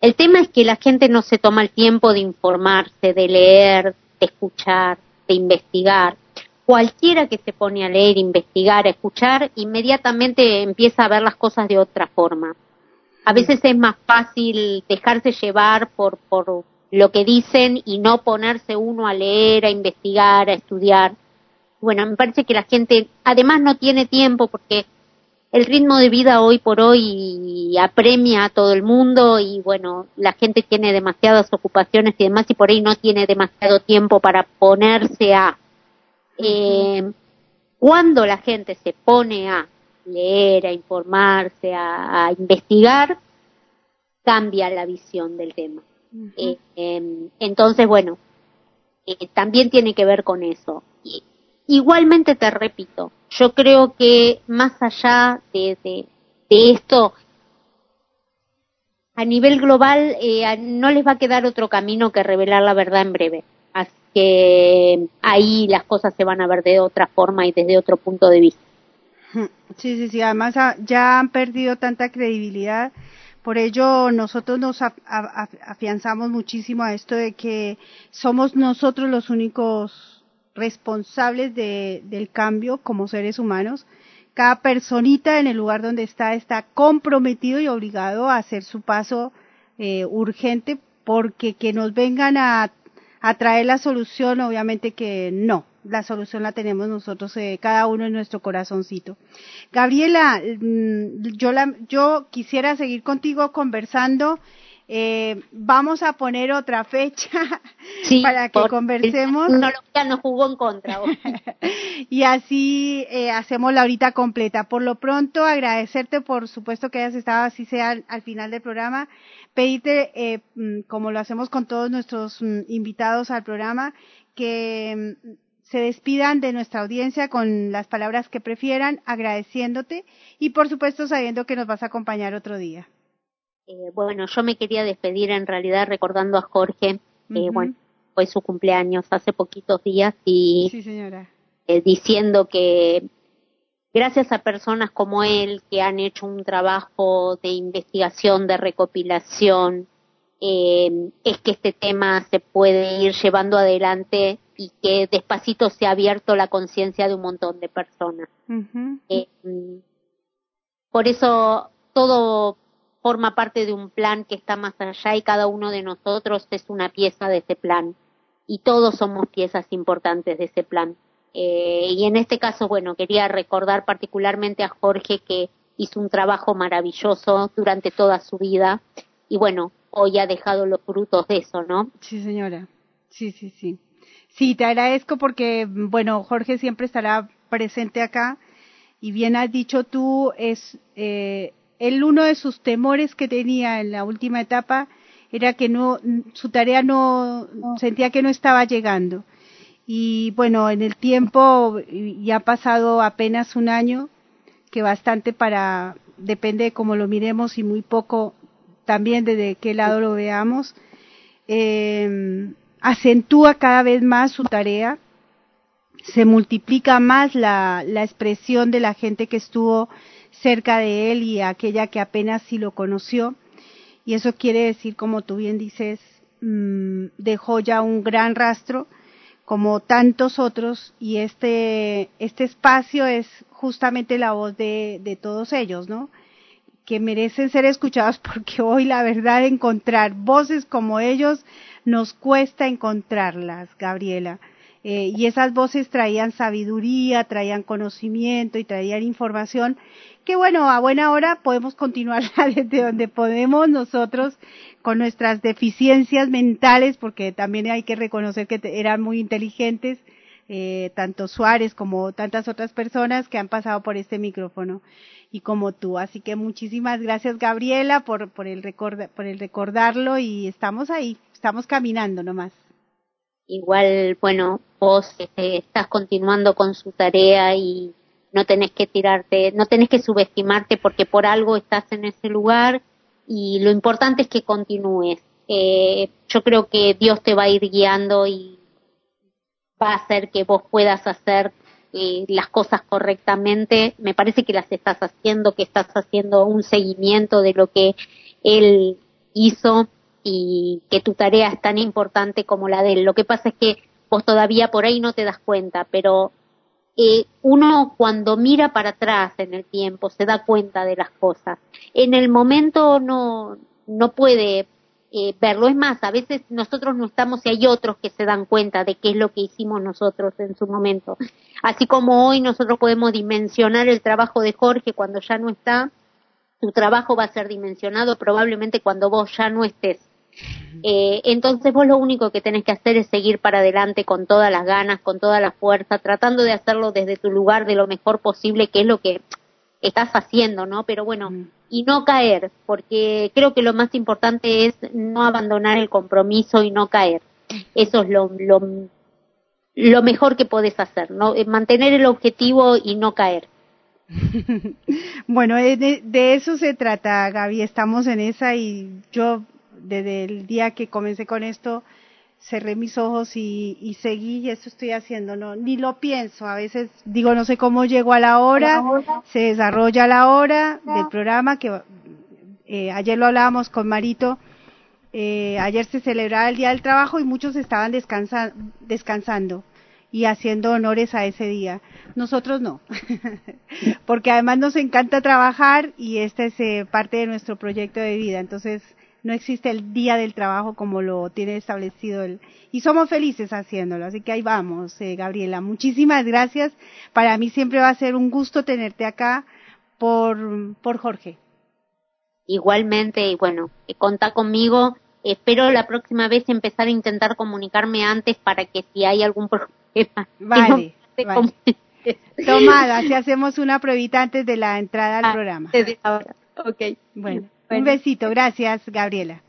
el tema es que la gente no se toma el tiempo de informarse, de leer, de escuchar, de investigar. Cualquiera que se pone a leer, investigar, a escuchar, inmediatamente empieza a ver las cosas de otra forma a veces es más fácil dejarse llevar por, por lo que dicen y no ponerse uno a leer, a investigar, a estudiar. Bueno, me parece que la gente además no tiene tiempo porque el ritmo de vida hoy por hoy apremia a todo el mundo y bueno, la gente tiene demasiadas ocupaciones y demás y por ahí no tiene demasiado tiempo para ponerse a... Eh, cuando la gente se pone a leer, a informarse, a, investigar, cambia la visión del tema. Eh, em, entonces, bueno, eh, también tiene que ver con eso. Y, igualmente te repito, yo creo que más allá de, de, de esto, a nivel global eh, no les va a quedar otro camino que revelar la verdad en breve. Así que ahí las cosas se van a ver de otra forma y desde otro punto de vista. Sí, sí, sí. Además ah, ya han perdido tanta credibilidad. Por ello nosotros nos afianzamos muchísimo a esto de que somos nosotros los únicos responsables de, del cambio como seres humanos cada personita en el lugar donde está está comprometido y obligado a hacer su paso eh, urgente porque que nos vengan a, a, traer la solución, obviamente que no, la solución la tenemos nosotros, eh, cada uno en nuestro corazoncito. Gabriela, mm, yo, la, yo quisiera seguir contigo conversando eh, vamos a poner otra fecha para que conversemos. ya nos jugó en contra. y así eh, hacemos la horita completa. Por lo pronto, agradecerte, por supuesto, que hayas estado así sea al, final del programa. Pedirte, eh, mm, como lo hacemos con todos nuestros mm, invitados al programa, que se despidan de nuestra audiencia con las palabras que prefieran, agradeciéndote y por supuesto sabiendo que nos vas a acompañar otro día. Eh, bueno, yo me quería despedir en realidad recordando a Jorge, que bueno, fue su cumpleaños hace poquitos días y eh, diciendo que gracias a personas como él que han hecho un trabajo de investigación, de recopilación, eh, es que este tema se puede ir llevando adelante y que despacito se ha abierto la conciencia de un montón de personas. por eso todo forma parte de un plan que está más allá y cada uno de nosotros es una pieza de ese plan y todos somos piezas importantes de ese plan. Eh, y en este caso, bueno, quería recordar particularmente a Jorge que hizo un trabajo maravilloso durante toda su vida y bueno, hoy ha dejado los frutos de eso, ¿no? Sí, señora. Sí, sí, sí. Sí, te agradezco porque, bueno, Jorge siempre estará presente acá y bien has dicho tú, es eh, él uno de sus temores que tenía en la última etapa era que no su tarea no, sentía que no estaba llegando y bueno en el tiempo ya ha pasado apenas un año que bastante para depende de cómo lo miremos y muy poco también desde qué lado lo veamos eh, acentúa cada vez más su tarea se multiplica más la, la expresión de la gente que estuvo cerca de él y aquella que apenas sí lo conoció. Y eso quiere decir, como tú bien dices, mm, dejó ya un gran rastro, como tantos otros, y este, este espacio es justamente la voz de, de todos ellos, ¿no? Que merecen ser escuchados porque hoy la verdad encontrar voces como ellos nos cuesta encontrarlas, Gabriela. Eh, y esas voces traían sabiduría, traían conocimiento y traían información que bueno, a buena hora podemos continuar desde donde podemos nosotros con nuestras deficiencias mentales, porque también hay que reconocer que eran muy inteligentes, eh, tanto Suárez como tantas otras personas que han pasado por este micrófono y como tú. Así que muchísimas gracias Gabriela por, por, el, record, por el recordarlo y estamos ahí, estamos caminando nomás. Igual, bueno, vos este, estás continuando con su tarea y no tenés que tirarte, no tenés que subestimarte porque por algo estás en ese lugar y lo importante es que continúes. Eh, yo creo que Dios te va a ir guiando y va a hacer que vos puedas hacer eh, las cosas correctamente. Me parece que las estás haciendo, que estás haciendo un seguimiento de lo que Él hizo y que tu tarea es tan importante como la de Él. Lo que pasa es que vos todavía por ahí no te das cuenta, pero eh, uno cuando mira para atrás en el tiempo se da cuenta de las cosas. En el momento no, no puede eh, verlo. Es más, a veces nosotros no estamos y hay otros que se dan cuenta de qué es lo que hicimos nosotros en su momento. Así como hoy nosotros podemos dimensionar el trabajo de Jorge cuando ya no está, tu trabajo va a ser dimensionado probablemente cuando vos ya no estés. Eh, entonces vos lo único que tenés que hacer es seguir para adelante con todas las ganas, con toda la fuerza, tratando de hacerlo desde tu lugar de lo mejor posible, que es lo que estás haciendo, ¿no? Pero bueno, mm. Y no caer, porque creo que lo más importante es no abandonar el compromiso y no caer. Eso es lo, lo, mejor que puedes hacer, ¿no? Eh, mantener el objetivo y no caer. bueno, de, de, eso se trata, Gaby. Estamos en esa y yo desde el día que comencé con esto cerré mis ojos y, y seguí y eso estoy haciendo. No, ni lo pienso. A veces digo no sé cómo llego a la hora, se desarrolla la hora del programa que eh, ayer lo hablábamos con Marito. Eh, ayer se celebraba el Día del Trabajo y muchos estaban descansa, descansando y haciendo honores a ese día. Nosotros no, porque además nos encanta trabajar y esta es eh, parte de nuestro proyecto de vida. Entonces, no existe el día del trabajo como lo tiene establecido el y somos felices haciéndolo así que ahí vamos eh, Gabriela muchísimas gracias para mí siempre va a ser un gusto tenerte acá por por Jorge igualmente y bueno eh, contá conmigo espero la próxima vez empezar a intentar comunicarme antes para que si hay algún problema vale, vale. Tomada, si hacemos una pruebita antes de la entrada al ah, programa. Ahora. Ok. Bueno. Un besito, gracias Gabriela.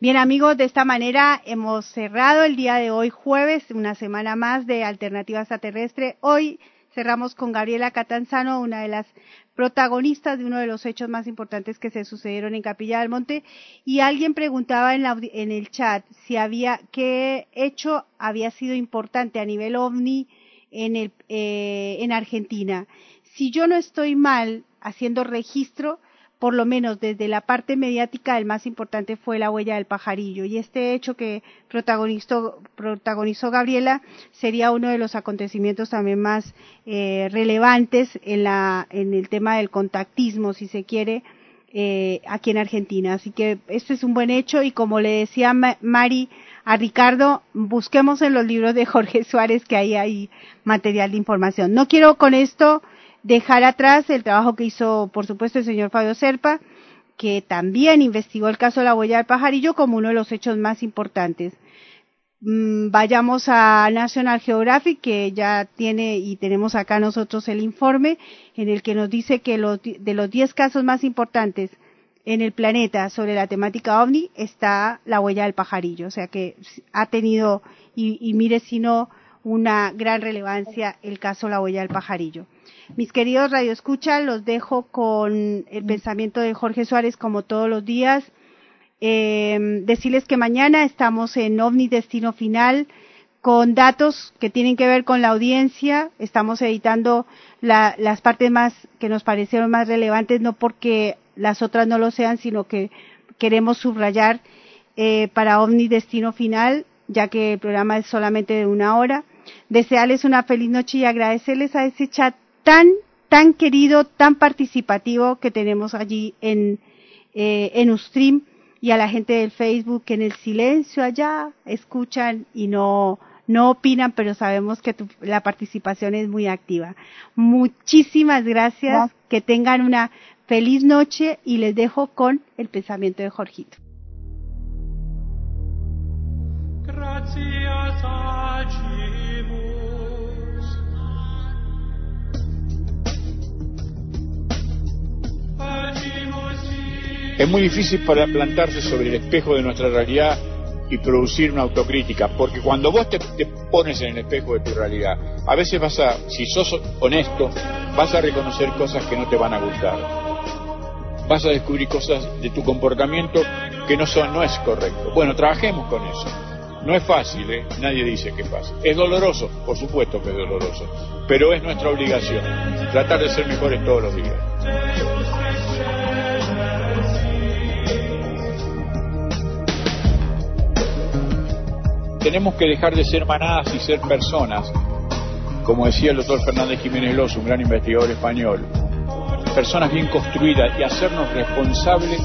Bien amigos, de esta manera hemos cerrado el día de hoy jueves, una semana más de Alternativa Extraterrestre. Hoy cerramos con Gabriela Catanzano, una de las protagonistas de uno de los hechos más importantes que se sucedieron en Capilla del Monte. Y alguien preguntaba en, la, en el chat si había, qué hecho había sido importante a nivel ovni en, el, eh, en Argentina. Si yo no estoy mal haciendo registro, por lo menos desde la parte mediática, el más importante fue la huella del pajarillo. Y este hecho que protagonizó, protagonizó Gabriela sería uno de los acontecimientos también más eh, relevantes en, la, en el tema del contactismo, si se quiere, eh, aquí en Argentina. Así que este es un buen hecho y como le decía Mari a Ricardo, busquemos en los libros de Jorge Suárez que ahí hay material de información. No quiero con esto dejar atrás el trabajo que hizo, por supuesto, el señor Fabio Serpa, que también investigó el caso de la huella del pajarillo como uno de los hechos más importantes. Mm, vayamos a National Geographic, que ya tiene y tenemos acá nosotros el informe en el que nos dice que de los 10 casos más importantes en el planeta sobre la temática ovni está la huella del pajarillo. O sea que ha tenido, y, mire si no, una gran relevancia el caso La huella del pajarillo. Mis queridos radioescuchas, los dejo con el pensamiento de Jorge Suárez como todos los días. Eh, decirles que mañana estamos en OVNI Destino Final con datos que tienen que ver con la audiencia. Estamos editando la, las partes más que nos parecieron más relevantes, no porque las otras no lo sean, sino que queremos subrayar eh, para OVNI Destino Final, ya que el programa es solamente de una hora. Desearles una feliz noche y agradecerles a ese chat tan, tan querido, tan participativo que tenemos allí en, eh, en Ustream y a la gente del Facebook que en el silencio allá escuchan y no, no opinan, pero sabemos que la participación es muy activa. Muchísimas gracias, que tengan una feliz noche y les dejo con el pensamiento de Jorgito. Gracias Es muy difícil para plantarse sobre el espejo de nuestra realidad y producir una autocrítica, porque cuando vos te, pones en el espejo de tu realidad, a veces vas a, si sos honesto, vas a reconocer cosas que no te van a gustar. Vas a descubrir cosas de tu comportamiento que no son, no es correcto. Bueno, trabajemos con eso. No es fácil, ¿eh? nadie dice que es fácil. Es doloroso, por supuesto que es doloroso, pero es nuestra obligación tratar de ser mejores todos los días. Tenemos que dejar de ser manadas y ser personas, como decía el doctor Fernández Jiménez Lozo, un gran investigador español, personas bien construidas y hacernos responsables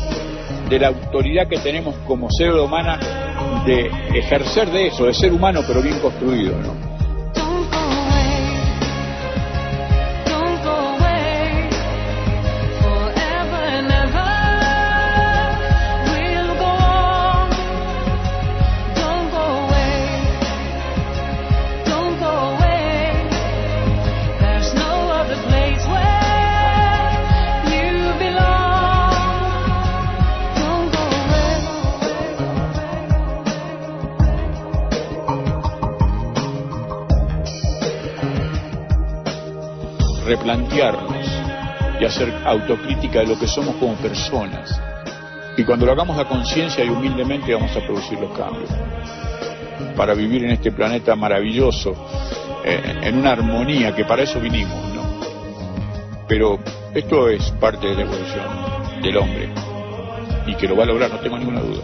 de la autoridad que tenemos como ser humana de ejercer de eso, de ser humano pero bien construido, ¿no? Replantearnos y hacer autocrítica de lo que somos como personas. Y cuando lo hagamos a conciencia y humildemente vamos a producir los cambios. Para vivir en este planeta maravilloso, eh, en una armonía, que para eso vinimos, ¿no? Pero esto es parte de la evolución del hombre y que lo va a lograr, no tengo ninguna duda.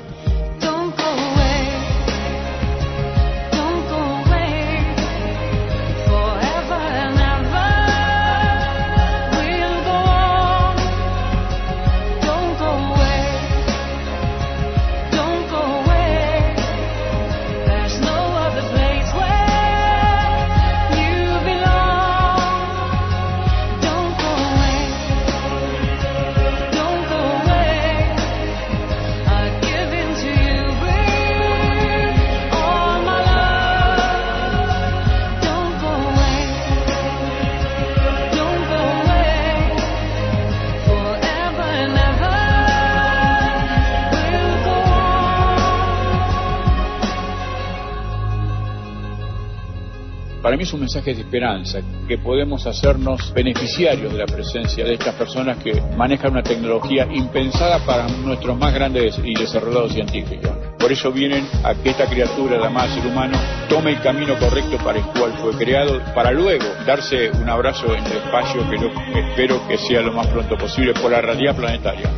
Para mí es un mensaje de esperanza, que podemos hacernos beneficiarios de la presencia de estas personas que manejan una tecnología impensada para nuestros más grandes y desarrollados científicos. Por eso vienen a que esta criatura, llamada ser humano, tome el camino correcto para el cual fue creado, para luego darse un abrazo en el espacio que espero que sea lo más pronto posible por la realidad planetaria.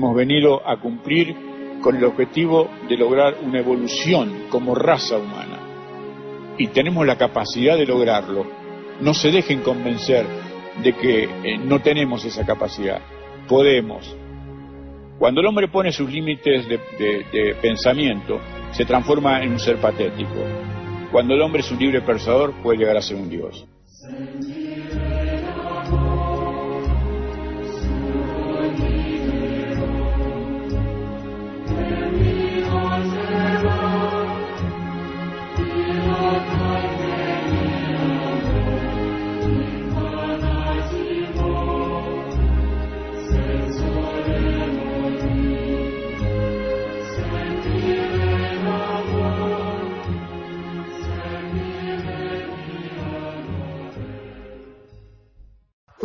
Hemos venido a cumplir con el objetivo de lograr una evolución como raza humana. Y tenemos la capacidad de lograrlo. No se dejen convencer de que eh, no tenemos esa capacidad. Podemos. Cuando el hombre pone sus límites de, de pensamiento, se transforma en un ser patético. Cuando el hombre es un libre pensador, puede llegar a ser un dios.